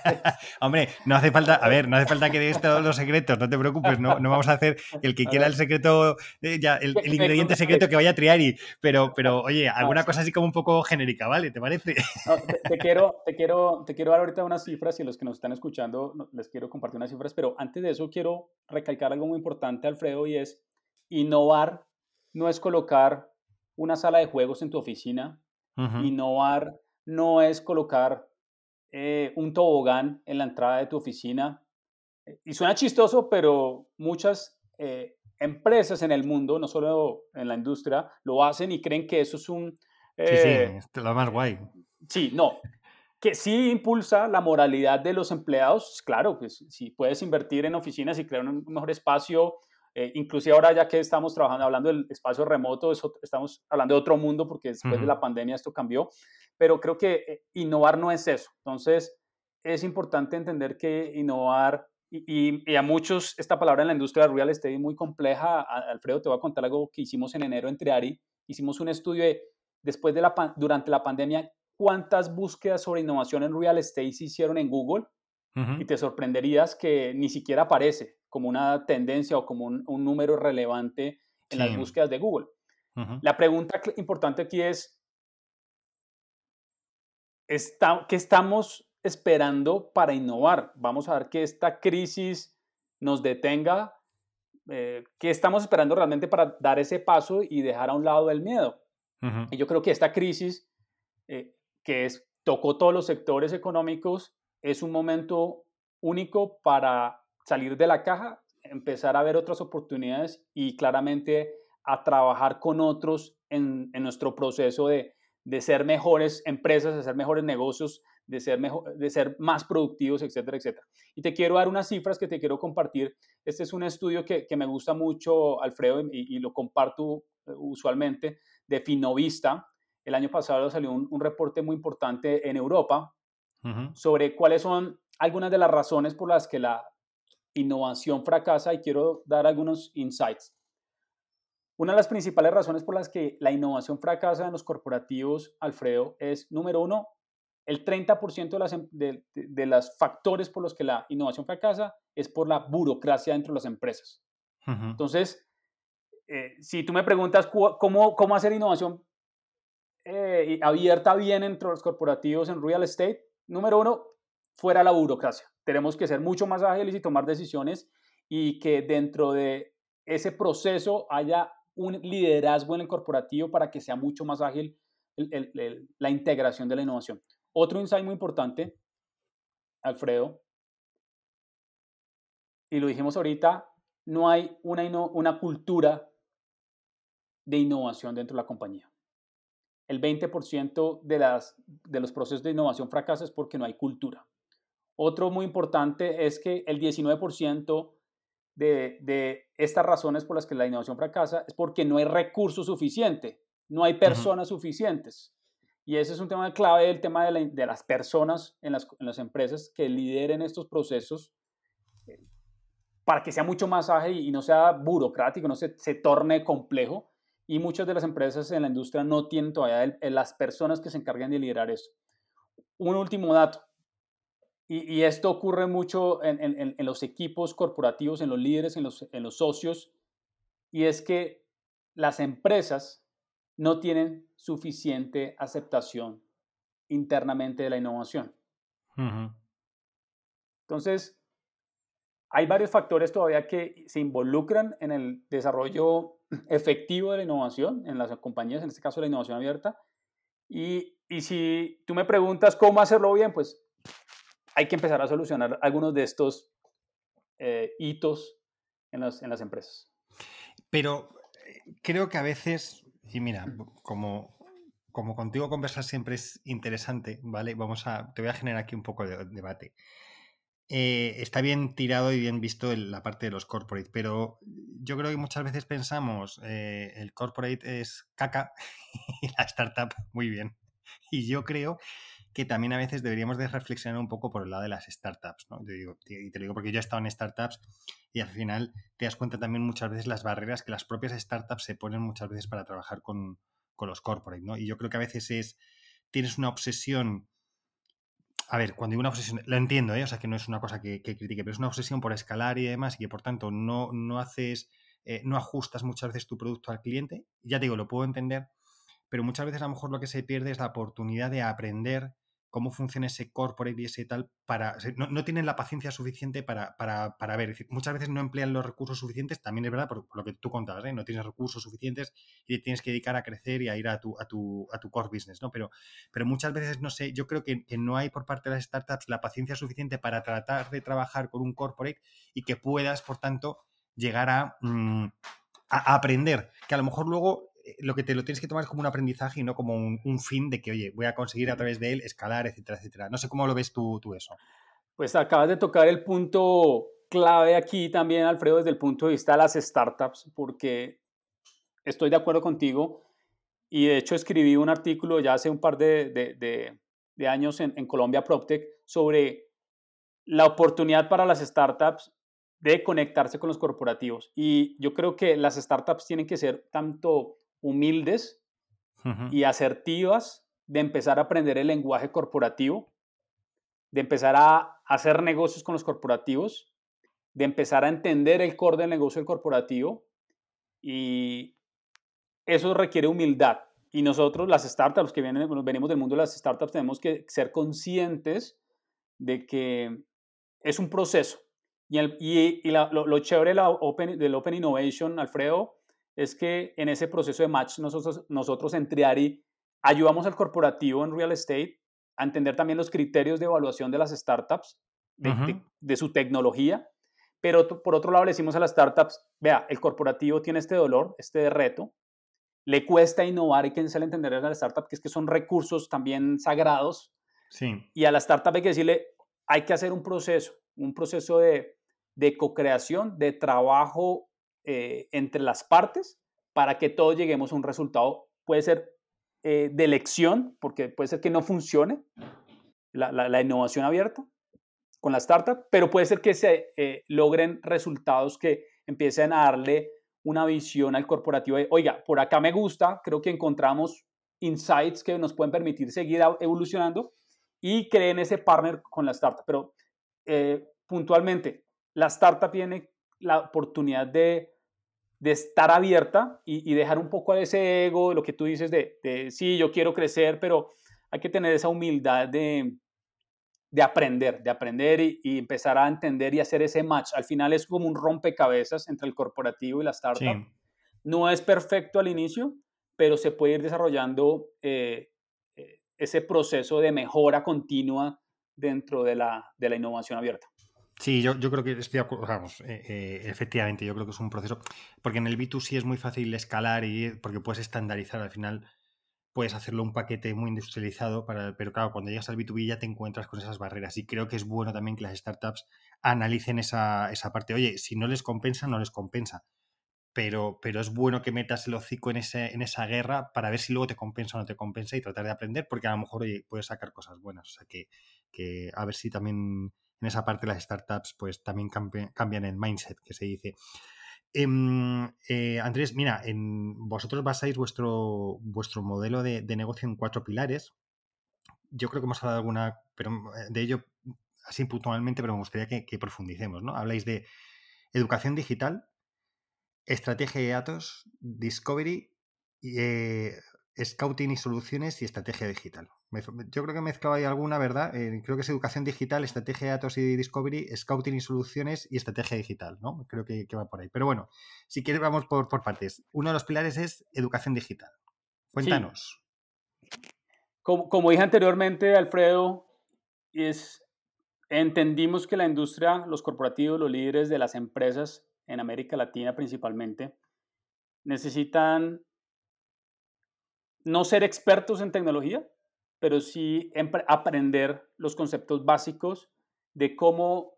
Hombre, no hace falta, a ver, no hace falta que des todos los secretos, no te preocupes, no, no vamos a hacer el que quiera el secreto, eh, ya, el, ingrediente secreto que vaya a triar y, pero, pero oye, alguna cosa así como un poco genérica, ¿vale? ¿Te parece? te, quiero, te, quiero, te quiero dar ahorita unas cifras y los que nos están escuchando les quiero compartir unas cifras, pero antes de eso quiero recalcar algo muy importante, Alfredo, y es innovar no es colocar una sala de juegos en tu oficina, innovar no es colocar eh, un tobogán en la entrada de tu oficina. Eh, y suena chistoso, pero muchas eh, empresas en el mundo, no solo en la industria, lo hacen y creen que eso es un... sí, sí, es lo más guay. Sí, no. Que sí impulsa la moralidad de los empleados, claro, pues si puedes invertir en oficinas y crear un mejor espacio, inclusive ahora ya que estamos trabajando, hablando del espacio remoto, estamos hablando de otro mundo porque después de la pandemia esto cambió, pero creo que eh, innovar no es eso. Entonces, es importante entender que innovar, y, a muchos esta palabra en la industria real estate es muy compleja. Alfredo, te voy a contar algo que hicimos en enero en Triari. Hicimos un estudio de, después de la, durante la pandemia, cuántas búsquedas sobre innovación en real estate se hicieron en Google y te sorprenderías que ni siquiera aparece como una tendencia o como un, número relevante en las búsquedas de Google. La pregunta importante aquí es, está, ¿qué estamos esperando para innovar? Vamos a ver que esta crisis nos detenga. Eh, ¿Qué estamos esperando realmente para dar ese paso y dejar a un lado el miedo? Y yo creo que esta crisis, eh, que es, tocó todos los sectores económicos, es un momento único para salir de la caja, empezar a ver otras oportunidades y claramente a trabajar con otros en, en nuestro proceso de, de ser mejores empresas, de ser mejores negocios, de ser, mejor, de ser más productivos, etcétera, etcétera. Y te quiero dar unas cifras que te quiero compartir. Este es un estudio que, me gusta mucho, Alfredo, y, lo comparto eh, usualmente, de Finovista. El año pasado salió un, reporte muy importante en Europa sobre cuáles son algunas de las razones por las que la, innovación fracasa y quiero dar algunos insights. Una de las principales razones por las que la innovación fracasa en los corporativos, Alfredo, es, número uno, el 30% de, las, em, de, de, los factores por los que la innovación fracasa es por la burocracia dentro de las empresas. Entonces, eh, si tú me preguntas cómo, cómo hacer innovación eh, abierta bien entre los corporativos en real estate, número uno, fuera la burocracia. Tenemos que ser mucho más ágiles y tomar decisiones y que dentro de ese proceso haya un liderazgo en el corporativo para que sea mucho más ágil la integración de la innovación. Otro insight muy importante, Alfredo, y lo dijimos ahorita, no hay una, cultura de innovación dentro de la compañía. El 20% de, las, de los procesos de innovación fracasan porque no hay cultura. Otro muy importante es que el 19% de, de, estas razones por las que la innovación fracasa es porque no hay recursos suficiente, no hay personas suficientes. Y ese es un tema clave, el tema de, de las personas en las, en las, empresas que lideren estos procesos eh, para que sea mucho más ágil y no sea burocrático, no se, se torne complejo. Y muchas de las empresas en la industria no tienen todavía las personas que se encargan de liderar eso. Un último dato, y, y esto ocurre mucho en, en, en, los equipos corporativos, en los líderes, en los, en los socios, y es que las empresas no tienen suficiente aceptación internamente de la innovación. Entonces, hay varios factores todavía que se involucran en el desarrollo efectivo de la innovación en las compañías, en este caso la innovación abierta. Y, y si tú me preguntas cómo hacerlo bien, pues hay que empezar a solucionar algunos de estos eh, hitos en las, en las empresas. Pero eh, creo que a veces, y mira, como, como contigo conversar siempre es interesante, ¿vale? Vamos a, te voy a generar aquí un poco de debate. Eh, está bien tirado y bien visto la parte de los corporate, pero yo creo que muchas veces pensamos eh, el corporate es caca y la startup muy bien. Y yo creo que también a veces deberíamos de reflexionar un poco por el lado de las startups, ¿no? Te digo, y te digo porque yo he estado en startups y al final te das cuenta también muchas veces las barreras que las propias startups se ponen muchas veces para trabajar con, con los corporate, ¿no? Y yo creo que a veces es, tienes una obsesión a ver, cuando digo una obsesión, lo entiendo, ¿eh? o sea, que no es una cosa que, critique, pero es una obsesión por escalar y demás, y que por tanto no, no haces, eh, no ajustas muchas veces tu producto al cliente. Ya te digo, lo puedo entender, pero muchas veces a lo mejor lo que se pierde es la oportunidad de aprender cómo funciona ese corporate y ese tal para... no, tienen la paciencia suficiente para, para, para ver. muchas veces no emplean los recursos suficientes, también es verdad, por, lo que tú contabas, ¿eh? no tienes recursos suficientes y tienes que dedicar a crecer y a ir a tu, a tu, a tu core business, ¿no? Pero, pero muchas veces, no sé, yo creo que, no hay por parte de las startups la paciencia suficiente para tratar de trabajar con un corporate y que puedas, por tanto, llegar a, mm, a aprender. Que a lo mejor luego lo que te lo tienes que tomar es como un aprendizaje y no como un, fin de que, oye, voy a conseguir a través de él escalar, etcétera, etcétera. No sé cómo lo ves tú, tú eso. Pues acabas de tocar el punto clave aquí también, Alfredo, desde el punto de vista de las startups, porque estoy de acuerdo contigo y de hecho escribí un artículo ya hace un par de, de, de, años en, en Colombia PropTech sobre la oportunidad para las startups de conectarse con los corporativos. Y yo creo que las startups tienen que ser tanto humildes y asertivas de empezar a aprender el lenguaje corporativo, de empezar a hacer negocios con los corporativos, de empezar a entender el core del negocio del corporativo y eso requiere humildad. Y nosotros, las startups que vienen, venimos del mundo de las startups, tenemos que ser conscientes de que es un proceso. Y, el, y, lo, chévere del Open Innovation, Alfredo, es que en ese proceso de match nosotros, nosotros en Triari ayudamos al corporativo en real estate a entender también los criterios de evaluación de las startups, de, su tecnología, pero por otro lado le decimos a las startups, vea, el corporativo tiene este dolor, este reto, le cuesta innovar y que se le entender a la startup que es que son recursos también sagrados. Sí. Y a la startup hay que decirle, hay que hacer un proceso, un proceso de, de co-creación, de trabajo eh, entre las partes para que todos lleguemos a un resultado. Puede ser eh, de elección, porque puede ser que no funcione la, innovación abierta, con la startup, pero puede ser que se eh, logren resultados que empiecen a darle una visión al corporativo de, oiga, por acá me gusta, creo que encontramos insights que nos pueden permitir seguir evolucionando y creen ese partner con la startup. Pero puntualmente, la startup tiene la oportunidad de, de estar abierta y, dejar un poco ese ego, lo que tú dices de, de, sí, yo quiero crecer, pero hay que tener esa humildad de, de aprender, de aprender y, empezar a entender y hacer ese match. Al final es como un rompecabezas entre el corporativo y la startup. No es perfecto al inicio, pero se puede ir desarrollando eh, eh, ese proceso de mejora continua dentro de la, de la innovación abierta. Sí, yo, yo, creo que estoy de acuerdo, vamos, eh, efectivamente, yo creo que es un proceso, porque en el B2C es muy fácil escalar y porque puedes estandarizar al final puedes hacerlo un paquete muy industrializado, para, pero claro, cuando llegas al B2B ya te encuentras con esas barreras y creo que es bueno también que las startups analicen esa, esa parte. Oye, si no les compensa, no les compensa. Pero, pero es bueno que metas el hocico en, ese, en esa guerra para ver si luego te compensa o no te compensa y tratar de aprender, porque a lo mejor oye, puedes sacar cosas buenas. O sea que, que a ver si también en esa parte las startups pues también cambian el mindset que se dice. Em, eh, Andrés, mira, en, vosotros basáis vuestro, vuestro modelo de, negocio en cuatro pilares. Yo creo que hemos hablado alguna, pero eh, de ello así puntualmente, pero me gustaría que, profundicemos, ¿no? Habláis de educación digital, estrategia de datos, discovery, eh, scouting y soluciones y estrategia digital. Yo creo que he mezclado ahí alguna, ¿verdad? Eh, creo que es educación digital, estrategia de datos y discovery, scouting y soluciones y estrategia digital, ¿no? Creo que, va por ahí. Pero bueno, si quieres vamos por, partes. Uno de los pilares es educación digital. Cuéntanos. Como, como, dije anteriormente, Alfredo, es, entendimos que la industria, los corporativos, los líderes de las empresas en América Latina principalmente, necesitan no ser expertos en tecnología, pero sí aprender los conceptos básicos de cómo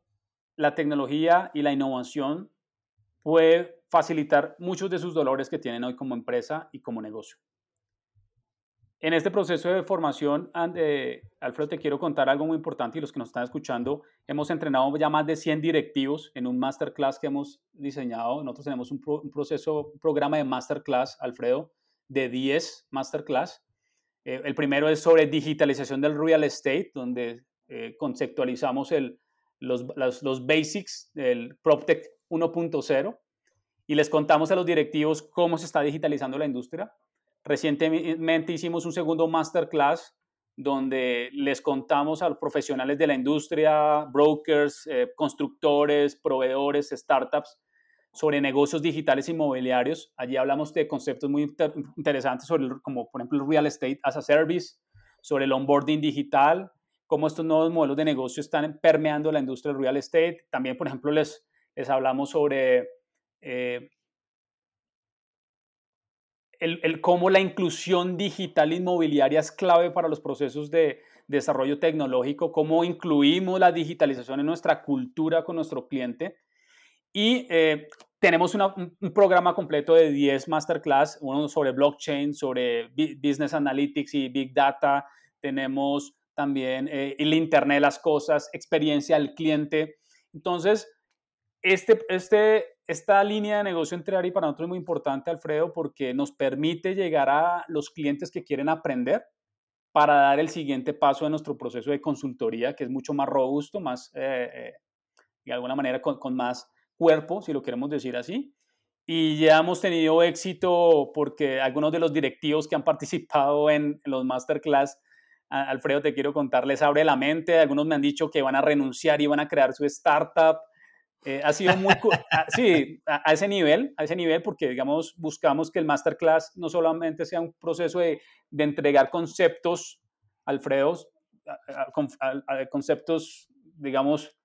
la tecnología y la innovación puede facilitar muchos de sus dolores que tienen hoy como empresa y como negocio. En este proceso de formación, Alfredo, te quiero contar algo muy importante y los que nos están escuchando, hemos entrenado ya más de 100 directivos en un masterclass que hemos diseñado. Nosotros tenemos un, un proceso, un programa de masterclass, Alfredo, de 10 masterclass eh, el primero es sobre digitalización del real estate, donde eh, conceptualizamos los, basics del PropTech 1.0 y les contamos a los directivos cómo se está digitalizando la industria. Recientemente hicimos un segundo masterclass donde les contamos a los profesionales de la industria, brokers, eh, constructores, proveedores, startups, sobre negocios digitales inmobiliarios. Allí hablamos de conceptos muy interesantes sobre, como por ejemplo el real estate as a service, sobre el onboarding digital, cómo estos nuevos modelos de negocio están permeando la industria del real estate. También, por ejemplo, les, les hablamos sobre eh, el, el, cómo la inclusión digital inmobiliaria es clave para los procesos de desarrollo tecnológico, cómo incluimos la digitalización en nuestra cultura con nuestro cliente. Y eh, tenemos un programa completo de 10 masterclass, uno sobre blockchain, sobre business analytics y big data. Tenemos también eh, el Internet de las cosas, experiencia al cliente. Entonces, este, este, esta línea de negocio entre ARI para nosotros es muy importante, Alfredo, porque nos permite llegar a los clientes que quieren aprender para dar el siguiente paso en nuestro proceso de consultoría, que es mucho más robusto, más, eh, eh, de alguna manera, con, con más cuerpo, si lo queremos decir así. Y ya hemos tenido éxito porque algunos de los directivos que han participado en, los masterclass, Alfredo, te quiero contar, les abre la mente. Algunos me han dicho que van a renunciar y van a crear su startup. Eh, ha sido muy, sí, a, ese nivel, a ese nivel, porque digamos, buscamos que el masterclass no solamente sea un proceso de, de entregar conceptos, Alfredo, conceptos, digamos,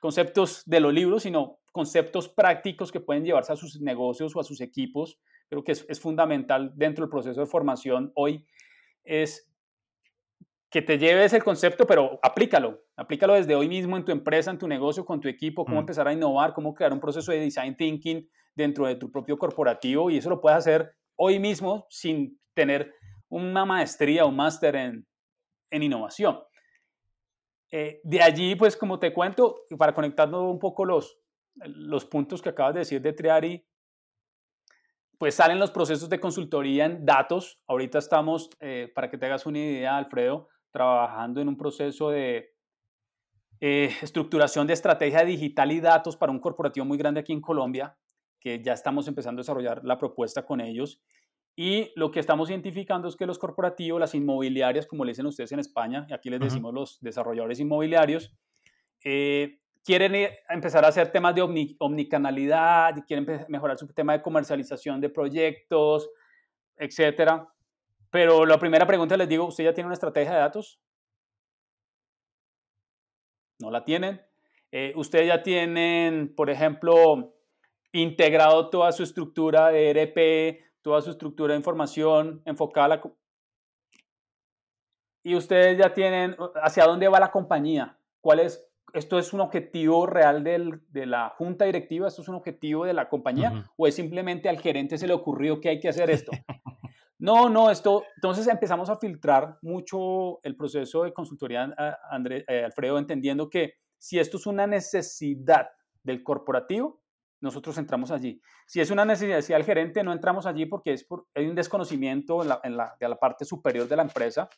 conceptos de los libros, sino conceptos prácticos que pueden llevarse a sus negocios o a sus equipos. Creo que es, es fundamental dentro del proceso de formación hoy es que te lleves el concepto, pero aplícalo. Aplícalo desde hoy mismo en tu empresa, en tu negocio, con tu equipo, cómo mm. empezar a innovar, cómo crear un proceso de design thinking dentro de tu propio corporativo y eso lo puedes hacer hoy mismo sin tener una maestría o máster en, en innovación. Eh, de allí, pues como te cuento, para conectarnos un poco los, los puntos que acabas de decir de Triari, pues salen los procesos de consultoría en datos. Ahorita estamos, eh, para que te hagas una idea, Alfredo, trabajando en un proceso de eh, estructuración de estrategia digital y datos para un corporativo muy grande aquí en Colombia, que ya estamos empezando a desarrollar la propuesta con ellos. Y lo que estamos identificando es que los corporativos, las inmobiliarias, como le dicen ustedes en España, y aquí les decimos los desarrolladores inmobiliarios, eh, quieren empezar a hacer temas de omnicanalidad, quieren mejorar su tema de comercialización de proyectos, etcétera. Pero la primera pregunta les digo, ¿usted ya tiene una estrategia de datos? no la tienen. Eh, ustedes ya tienen, por ejemplo, integrado toda su estructura de ERP, toda su estructura de información enfocada a la... Y ustedes ya tienen hacia dónde va la compañía, cuál es, esto es un objetivo real de la junta directiva, esto es un objetivo de la compañía, o es simplemente al gerente se le ocurrió que hay que hacer esto. No, no, esto, entonces empezamos a filtrar mucho el proceso de consultoría, André, eh, Alfredo, entendiendo que si esto es una necesidad del corporativo, nosotros entramos allí. Si es una necesidad del gerente, no entramos allí porque es por, hay un desconocimiento en la, en la, de la parte superior de la empresa.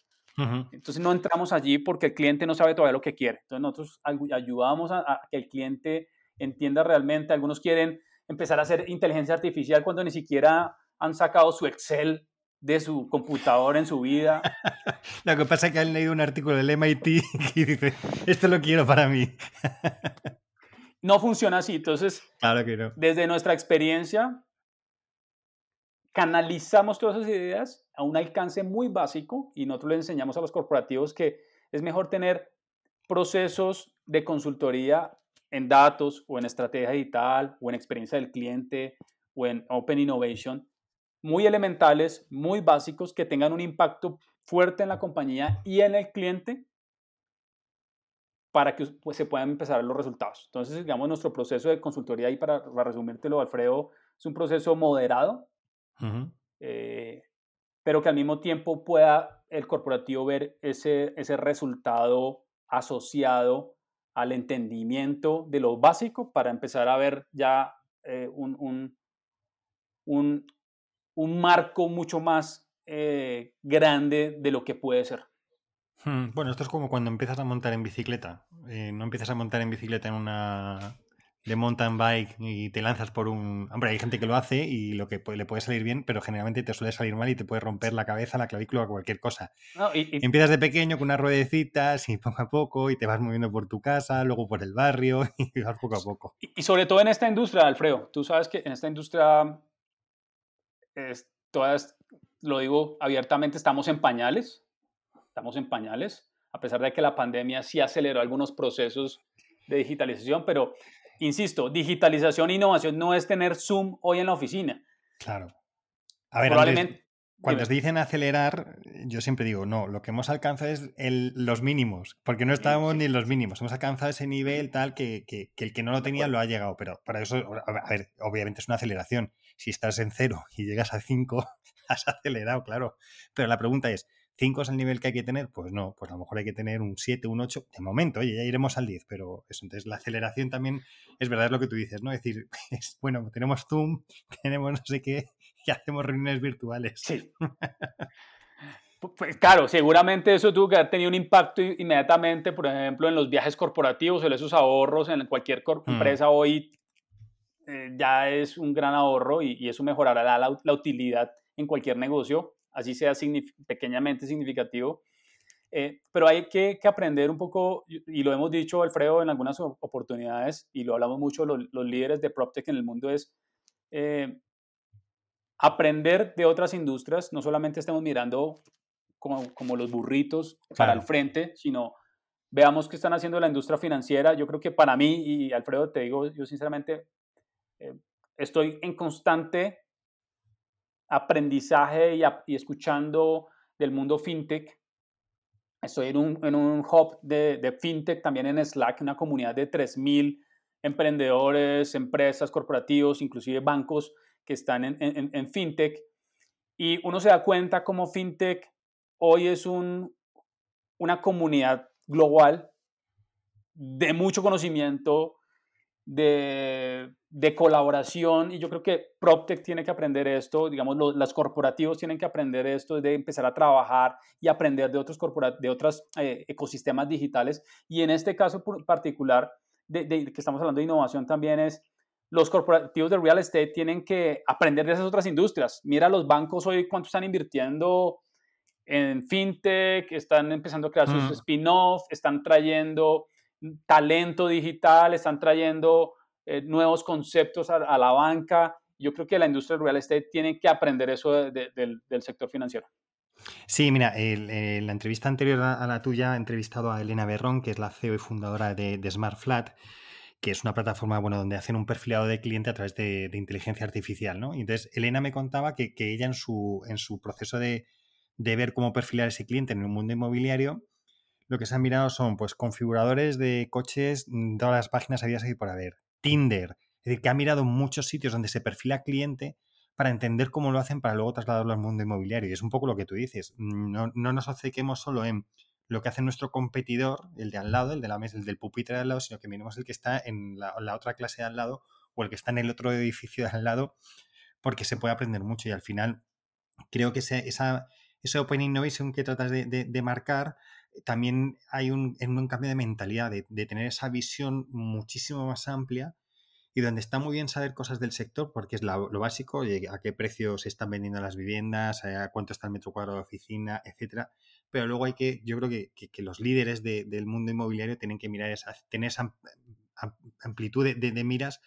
Entonces no entramos allí porque el cliente no sabe todavía lo que quiere. Entonces nosotros ayudamos a, a que el cliente entienda realmente. Algunos quieren empezar a hacer inteligencia artificial cuando ni siquiera han sacado su Excel de su computador en su vida. lo que pasa es que han leído un artículo del MIT y dice, esto lo quiero para mí. no funciona así. Entonces, claro que no. desde nuestra experiencia, canalizamos todas esas ideas a un alcance muy básico y nosotros le enseñamos a los corporativos que es mejor tener procesos de consultoría en datos o en estrategia digital o en experiencia del cliente o en Open Innovation muy elementales, muy básicos, que tengan un impacto fuerte en la compañía y en el cliente para que pues, se puedan empezar los resultados. Entonces, digamos, nuestro proceso de consultoría, y para, resumírtelo, Alfredo, es un proceso moderado, eh, pero que al mismo tiempo pueda el corporativo ver ese, ese resultado asociado al entendimiento de lo básico para empezar a ver ya eh, un, un, un, un marco mucho más eh, grande de lo que puede ser. Hmm, bueno, esto es como cuando empiezas a montar en bicicleta. Eh, no empiezas a montar en bicicleta en una de mountain bike y te lanzas por un... Hombre, hay gente que lo hace y lo que le puede salir bien, pero generalmente te suele salir mal y te puede romper la cabeza, la clavícula o cualquier cosa. Empiezas de pequeño con unas ruedecitas y poco a poco y te vas moviendo por tu casa, luego por el barrio y vas poco a poco. Y, y sobre todo en esta industria, Alfredo, tú sabes que en esta industria todas, lo digo abiertamente, estamos en pañales, estamos en pañales, a pesar de que la pandemia sí aceleró algunos procesos de digitalización, pero insisto, digitalización e innovación no es tener Zoom hoy en la oficina. Claro. A ver, Probablemente, cuando se dicen acelerar, yo siempre digo, no, lo que hemos alcanzado es los mínimos, porque no estábamos ni en los mínimos, hemos alcanzado ese nivel tal que, que, el que no lo tenía lo ha llegado, pero para eso, a ver, obviamente es una aceleración. Si estás en cero y llegas a 5, has acelerado, claro. Pero la pregunta es, ¿5 es el nivel que hay que tener? Pues no, pues a lo mejor hay que tener un 7, un 8, de momento, oye, ya iremos al 10, pero eso, entonces la aceleración también es verdad, es lo que tú dices, ¿no? Es decir, es, bueno, tenemos Zoom, tenemos no sé qué, y hacemos reuniones virtuales. Sí. Pues claro, seguramente eso tuvo que haber tenido un impacto inmediatamente, por ejemplo, en los viajes corporativos, en esos ahorros, en cualquier mm. empresa hoy eh, ya es un gran ahorro y, eso mejorará la, la, utilidad en cualquier negocio, así sea pequeñamente significativo. Eh, pero hay que, que, aprender un poco, y lo hemos dicho, Alfredo, en algunas oportunidades, y lo hablamos mucho los, los líderes de PropTech en el mundo, es eh, aprender de otras industrias, no solamente estemos mirando como, como los burritos para el frente, sino veamos qué están haciendo la industria financiera. Yo creo que para mí, y Alfredo, te digo, yo sinceramente eh, estoy en constante aprendizaje y, escuchando del mundo fintech. Estoy en un, en un hub de, de, fintech también en Slack, una comunidad de 3.000 emprendedores, empresas, corporativos, inclusive bancos que están en, fintech y uno se da cuenta como fintech hoy es un, una comunidad global de mucho conocimiento, de, de, colaboración y yo creo que PropTech tiene que aprender esto, digamos, los, los corporativos tienen que aprender esto, de empezar a trabajar y aprender de otros, de otros eh, ecosistemas digitales. Y en este caso particular de, de, que estamos hablando de innovación también es los corporativos de real estate tienen que aprender de esas otras industrias. Mira los bancos hoy cuánto están invirtiendo en fintech, están empezando a crear sus spin-off, están trayendo talento digital, están trayendo eh, nuevos conceptos a, la banca. Yo creo que la industria real estate tiene que aprender eso del, sector financiero. Sí, mira, en la entrevista anterior a la tuya he entrevistado a Elena Berrón, que es la CEO y fundadora de, de SmartFlat, que es una plataforma bueno, donde hacen un perfilado de cliente a través de, inteligencia artificial. ¿no? Y entonces, Elena me contaba que, ella en su, en su proceso de, de, ver cómo perfilar ese cliente en el mundo inmobiliario, lo que se han mirado son pues configuradores de coches, todas las páginas había y por haber. Tinder, es decir, que ha mirado muchos sitios donde se perfila cliente para entender cómo lo hacen para luego trasladarlo al mundo inmobiliario. Y es un poco lo que tú dices. No, no nos obcequemos solo en lo que hace nuestro competidor, el de al lado, el de la mesa, el del pupitre de al lado, sino que miremos el que está en la, otra clase de al lado o el que está en el otro edificio de al lado, porque se puede aprender mucho y al final creo que ese, esa, ese Open Innovation que tratas de, marcar, también hay un, un cambio de mentalidad, de, de, tener esa visión muchísimo más amplia y donde está muy bien saber cosas del sector, porque es lo básico, a qué precio se están vendiendo las viviendas, a cuánto está el metro cuadrado de oficina, etcétera. Pero luego hay que, yo creo que, los líderes del mundo inmobiliario tienen que mirar esa, tener esa amplitud de, miras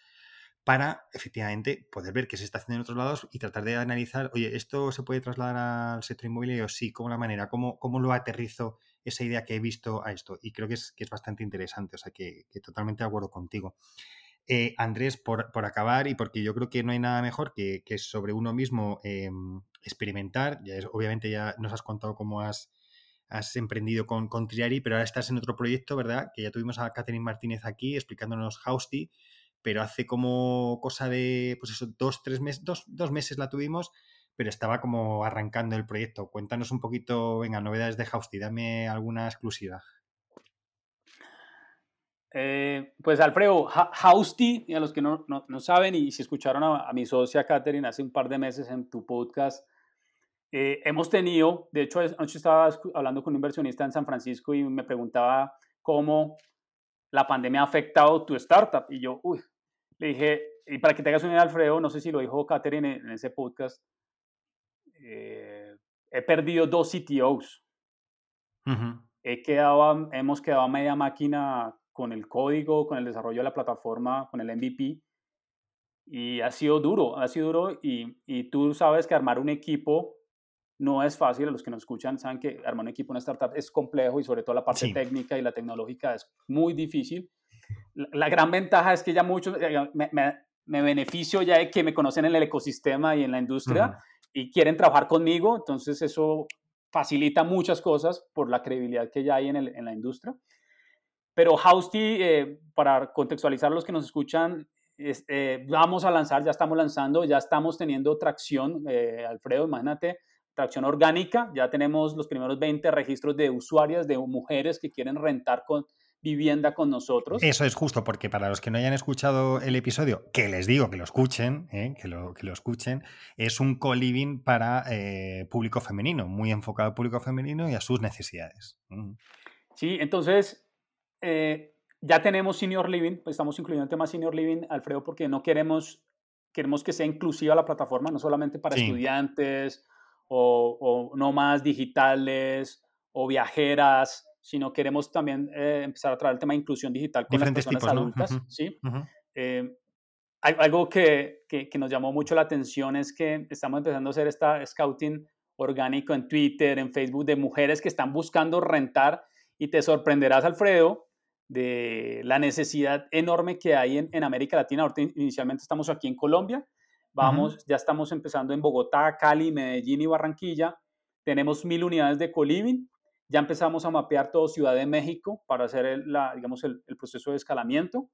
para efectivamente poder ver qué se está haciendo en otros lados y tratar de analizar, oye, ¿esto se puede trasladar al sector inmobiliario? Sí, ¿cómo la manera? ¿Cómo, cómo lo aterrizo esa idea que he visto a esto? Y creo que es, que es bastante interesante, o sea, que, que totalmente de acuerdo contigo. Eh, Andrés, por, acabar, y porque yo creo que no hay nada mejor que, sobre uno mismo em, experimentar, ya obviamente ya nos has contado cómo has, emprendido con, con, Triari, pero ahora estás en otro proyecto, ¿verdad? Que ya tuvimos a Catherine Martínez aquí explicándonos Housty, pero hace como cosa de, pues eso, dos, tres meses, dos, dos meses la tuvimos, pero estaba como arrancando el proyecto. Cuéntanos un poquito, venga, novedades de Housty, dame alguna exclusiva. Eh, pues Alfredo, Hausti, y a los que no, no, saben y si escucharon a, mi socia Catherine hace un par de meses en tu podcast, eh, hemos tenido, de hecho anoche estaba hablando con un inversionista en San Francisco y me preguntaba cómo la pandemia ha afectado tu startup. Y yo, uy, le dije, y para que te hagas una idea, Alfredo, no sé si lo dijo Catherine en, ese podcast, eh, he perdido dos CTOs. He quedado, hemos quedado a media máquina con el código, con el desarrollo de la plataforma, con el MVP. Y ha sido duro, ha sido duro y, y tú sabes que armar un equipo no es fácil. Los que nos escuchan saben que armar un equipo en una startup es complejo y sobre todo la parte técnica y la tecnológica es muy difícil. La, gran ventaja es que ya muchos, eh, me, me, beneficio ya de que me conocen en el ecosistema y en la industria y quieren trabajar conmigo, entonces eso facilita muchas cosas por la credibilidad que ya hay en, el, en la industria. Pero Housty, eh, para contextualizar los que nos escuchan, eh, vamos a lanzar, ya estamos lanzando, ya estamos teniendo tracción, eh, Alfredo, imagínate, tracción orgánica, ya tenemos los primeros 20 registros de usuarias, de mujeres que quieren rentar con vivienda con nosotros. Eso es justo, porque para los que no hayan escuchado el episodio, que les digo que lo escuchen, que, lo, que lo escuchen, es un co-living para público femenino, muy enfocado al público femenino y a sus necesidades. Sí, entonces eh, ya tenemos Senior Living, pues estamos incluyendo el tema Senior Living, Alfredo, porque no queremos, queremos que sea inclusiva la plataforma, no solamente para estudiantes o, no más digitales o viajeras, sino queremos también eh, empezar a traer el tema de inclusión digital con las personas adultas. ¿sí? Eh, algo que, que, que, nos llamó mucho la atención es que estamos empezando a hacer esta scouting orgánico en Twitter, en Facebook, de mujeres que están buscando rentar y te sorprenderás, Alfredo, de la necesidad enorme que hay en, América Latina. Ahorita inicialmente estamos aquí en Colombia, vamos, ya estamos empezando en Bogotá, Cali, Medellín y Barranquilla. Tenemos mil unidades de coliving. Ya empezamos a mapear todo Ciudad de México para hacer el, la, digamos, el, proceso de escalamiento.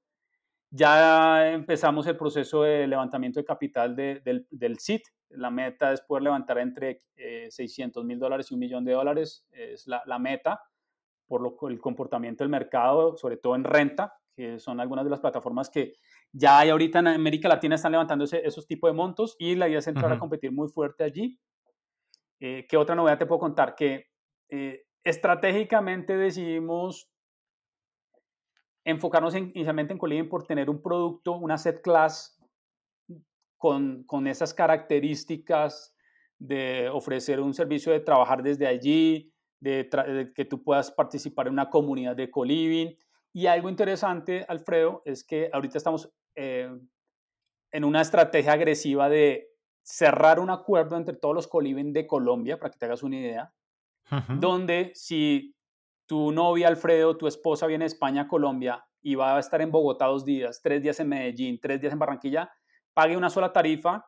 Ya empezamos el proceso de levantamiento de capital del, del SIT. La meta es poder levantar entre 600 eh, mil dólares y un millón de dólares, es la, la meta por lo, el comportamiento del mercado, sobre todo en renta, que son algunas de las plataformas que ya hay ahorita en América Latina están levantando esos tipos de montos y la idea es entrar a competir muy fuerte allí. Eh, ¿Qué otra novedad te puedo contar? Que eh, estratégicamente decidimos enfocarnos inicialmente en Colibin por tener un producto, una set class con, con esas características de ofrecer un servicio de trabajar desde allí, de, que tú puedas participar en una comunidad de coliving. Y algo interesante, Alfredo, es que ahorita estamos eh, en una estrategia agresiva de cerrar un acuerdo entre todos los coliving de Colombia, para que te hagas una idea, donde si tu novia, Alfredo, tu esposa viene a España, Colombia, y va a estar en Bogotá dos días, tres días en Medellín, tres días en Barranquilla, pague una sola tarifa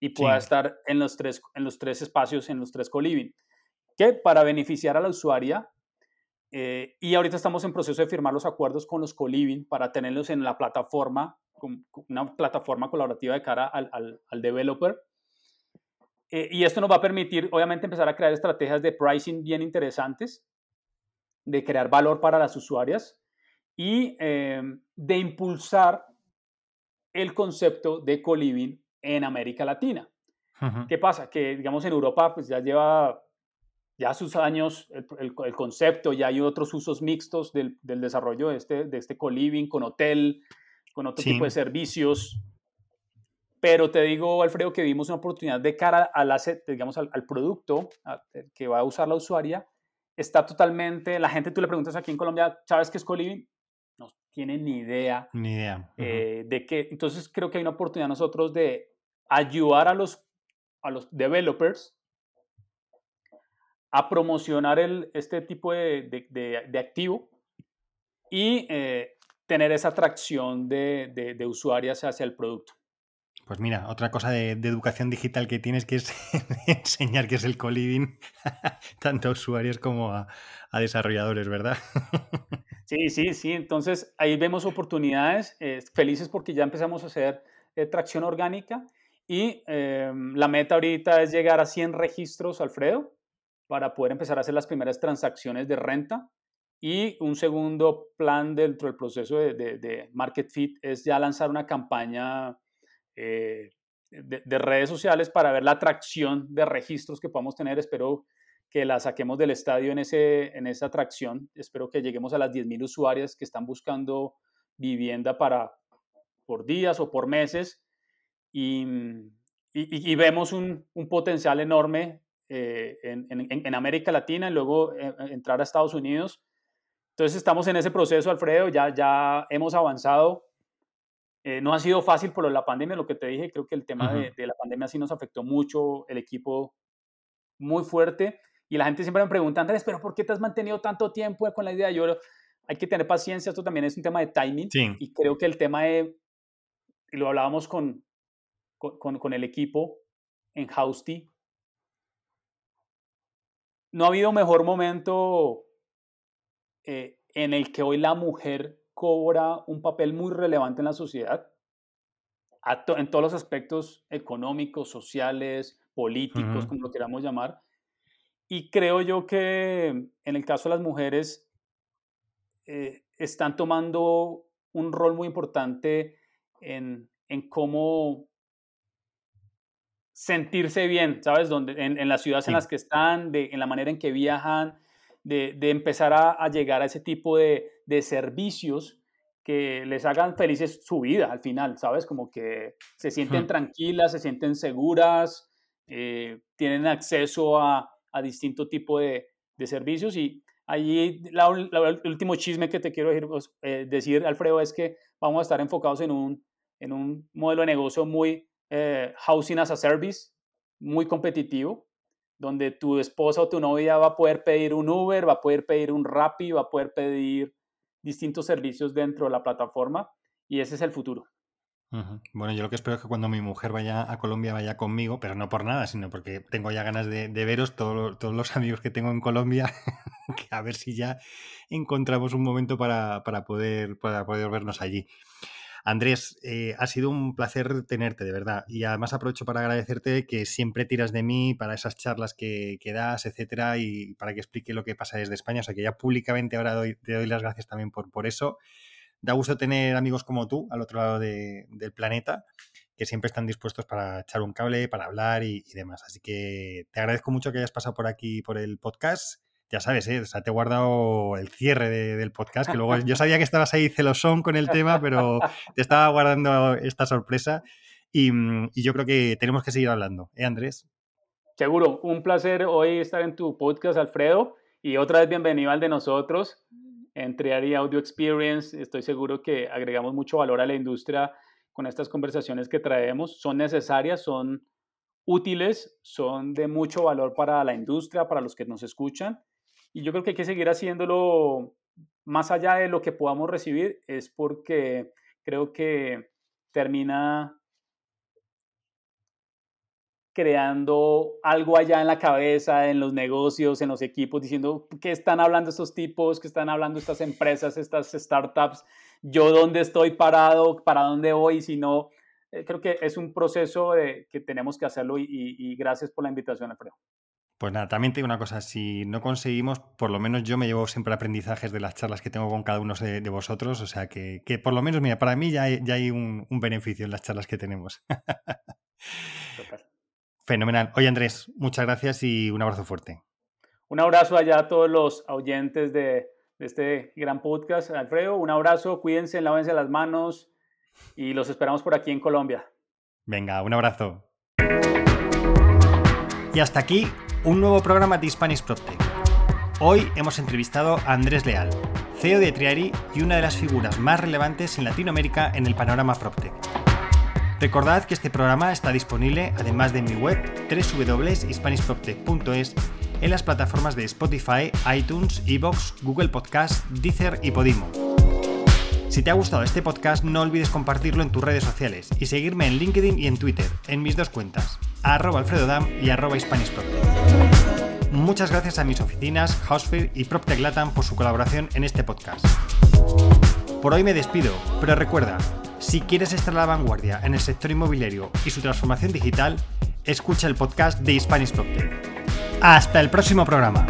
y pueda estar en los, tres, en los tres espacios, en los tres coliving. Que para beneficiar a la usuaria, eh, y ahorita estamos en proceso de firmar los acuerdos con los coliving para tenerlos en la plataforma, una plataforma colaborativa de cara al, al, developer. Eh, y esto nos va a permitir, obviamente, empezar a crear estrategias de pricing bien interesantes, de crear valor para las usuarias y eh, de impulsar el concepto de coliving en América Latina. ¿Qué pasa? Que, digamos, en Europa, pues ya lleva ya sus años el, concepto, ya hay otros usos mixtos del, desarrollo de este, de este co-living con hotel, con otro tipo de servicios. Pero te digo, Alfredo, que vimos una oportunidad de cara al, digamos, al, producto que va a usar la usuaria. Está totalmente, la gente tú le preguntas aquí en Colombia, ¿sabes qué es co-living? No tienen ni idea. Ni idea. Eh, de qué. Entonces creo que hay una oportunidad nosotros de ayudar a los, a los developers a promocionar el, este tipo de, de, activo y eh, tener esa atracción de, de, usuarias hacia el producto. Pues mira, otra cosa de, educación digital que tienes que es enseñar qué es el co-living tanto a usuarios como a, desarrolladores, ¿verdad? sí, sí, sí. Entonces ahí vemos oportunidades, felices porque ya empezamos a hacer eh, tracción orgánica y em, la meta ahorita es llegar a 100 registros, Alfredo, para poder empezar a hacer las primeras transacciones de renta. Y un segundo plan dentro del proceso de, Market Fit es ya lanzar una campaña eh, de, redes sociales para ver la atracción de registros que podamos tener. Espero que la saquemos del estadio en, ese, en esa atracción. Espero que lleguemos a las 10.000 usuarias que están buscando vivienda para, por días o por meses y, y, vemos un, un, potencial enorme eh, en, en, en, América Latina y luego eh, entrar a Estados Unidos. Entonces estamos en ese proceso, Alfredo, ya, ya hemos avanzado. Eh, no ha sido fácil por la pandemia, lo que te dije, creo que el tema de, de, la pandemia sí nos afectó mucho, el equipo muy fuerte. Y la gente siempre me pregunta, Andrés, pero ¿por qué te has mantenido tanto tiempo con la idea? Yo, hay que tener paciencia, esto también es un tema de timing. Y creo que el tema de, y lo hablábamos con, con, con el equipo en Housty. No ha habido mejor momento eh, en el que hoy la mujer cobra un papel muy relevante en la sociedad, en todos los aspectos económicos, sociales, políticos, como lo queramos llamar. Y creo yo que en el caso de las mujeres eh, están tomando un rol muy importante en, en cómo sentirse bien, ¿sabes? Donde, en, las ciudades en las que están, de, en la manera en que viajan, de, de empezar a, a, llegar a ese tipo de, de, servicios que les hagan felices su vida al final, ¿sabes? Como que se sienten tranquilas, se sienten seguras, eh, tienen acceso a, a distinto tipo de, servicios. Y allí el último chisme que te quiero decir, pues, eh, decir, Alfredo, es que vamos a estar enfocados en un, en un modelo de negocio muy eh, housing as a service muy competitivo, donde tu esposa o tu novia va a poder pedir un Uber, va a poder pedir un Rappi, va a poder pedir distintos servicios dentro de la plataforma y ese es el futuro. Bueno, yo lo que espero es que cuando mi mujer vaya a Colombia vaya conmigo, pero no por nada, sino porque tengo ya ganas de, veros todos los amigos que tengo en Colombia, a ver si ya encontramos un momento para, poder, para poder vernos allí. Andrés, eh, ha sido un placer tenerte, de verdad. Y además aprovecho para agradecerte que siempre tiras de mí para esas charlas que, das, etcétera, y para que explique lo que pasa desde España. O sea que ya públicamente ahora te doy las gracias también por, por eso. Da gusto tener amigos como tú al otro lado del planeta que siempre están dispuestos para echar un cable, para hablar y, demás. Así que te agradezco mucho que hayas pasado por aquí por el podcast. Ya sabes, ¿eh? o sea, te he guardado el cierre del podcast, que luego yo sabía que estabas ahí celosón con el tema, pero te estaba guardando esta sorpresa y, y yo creo que tenemos que seguir hablando, ¿eh, Andrés? Seguro, un placer hoy estar en tu podcast, Alfredo, y otra vez bienvenido al de nosotros en Triari Audio Experience. Estoy seguro que agregamos mucho valor a la industria con estas conversaciones que traemos. Son necesarias, son útiles, son de mucho valor para la industria, para los que nos escuchan. Y yo creo que hay que seguir haciéndolo más allá de lo que podamos recibir, es porque creo que termina creando algo allá en la cabeza, en los negocios, en los equipos, diciendo qué están hablando estos tipos, qué están hablando estas empresas, estas startups, yo dónde estoy parado, para dónde voy, si no, eh, creo que es un proceso que tenemos que hacerlo y, gracias por la invitación, Alfredo. Pues nada, también te digo una cosa, si no conseguimos, por lo menos yo me llevo siempre aprendizajes de las charlas que tengo con cada uno de, vosotros, o sea que, por lo menos, mira, para mí ya hay, ya hay un, beneficio en las charlas que tenemos. Fenomenal. Oye Andrés, muchas gracias y un abrazo fuerte. Un abrazo allá a todos los oyentes de, de este gran podcast. Alfredo, un abrazo, cuídense, lávense las manos y los esperamos por aquí en Colombia. Venga, un abrazo. Y hasta aquí un nuevo programa de Spanish PropTech. Hoy hemos entrevistado a Andrés Leal, CEO de Triari y una de las figuras más relevantes en Latinoamérica en el panorama PropTech. Recordad que este programa está disponible, además de en mi web, www.hispanishproptech.es en las plataformas de Spotify, iTunes, Evox, Google Podcast, Deezer y Podimo. Si te ha gustado este podcast, no olvides compartirlo en tus redes sociales y seguirme en LinkedIn y en Twitter, en mis dos cuentas, arroba alfredodam y arroba Muchas gracias a mis oficinas, Housefair y PropTech Latam por su colaboración en este podcast. Por hoy me despido, pero recuerda, si quieres estar a la vanguardia en el sector inmobiliario y su transformación digital, escucha el podcast de Spanish PropTech. Hasta el próximo programa.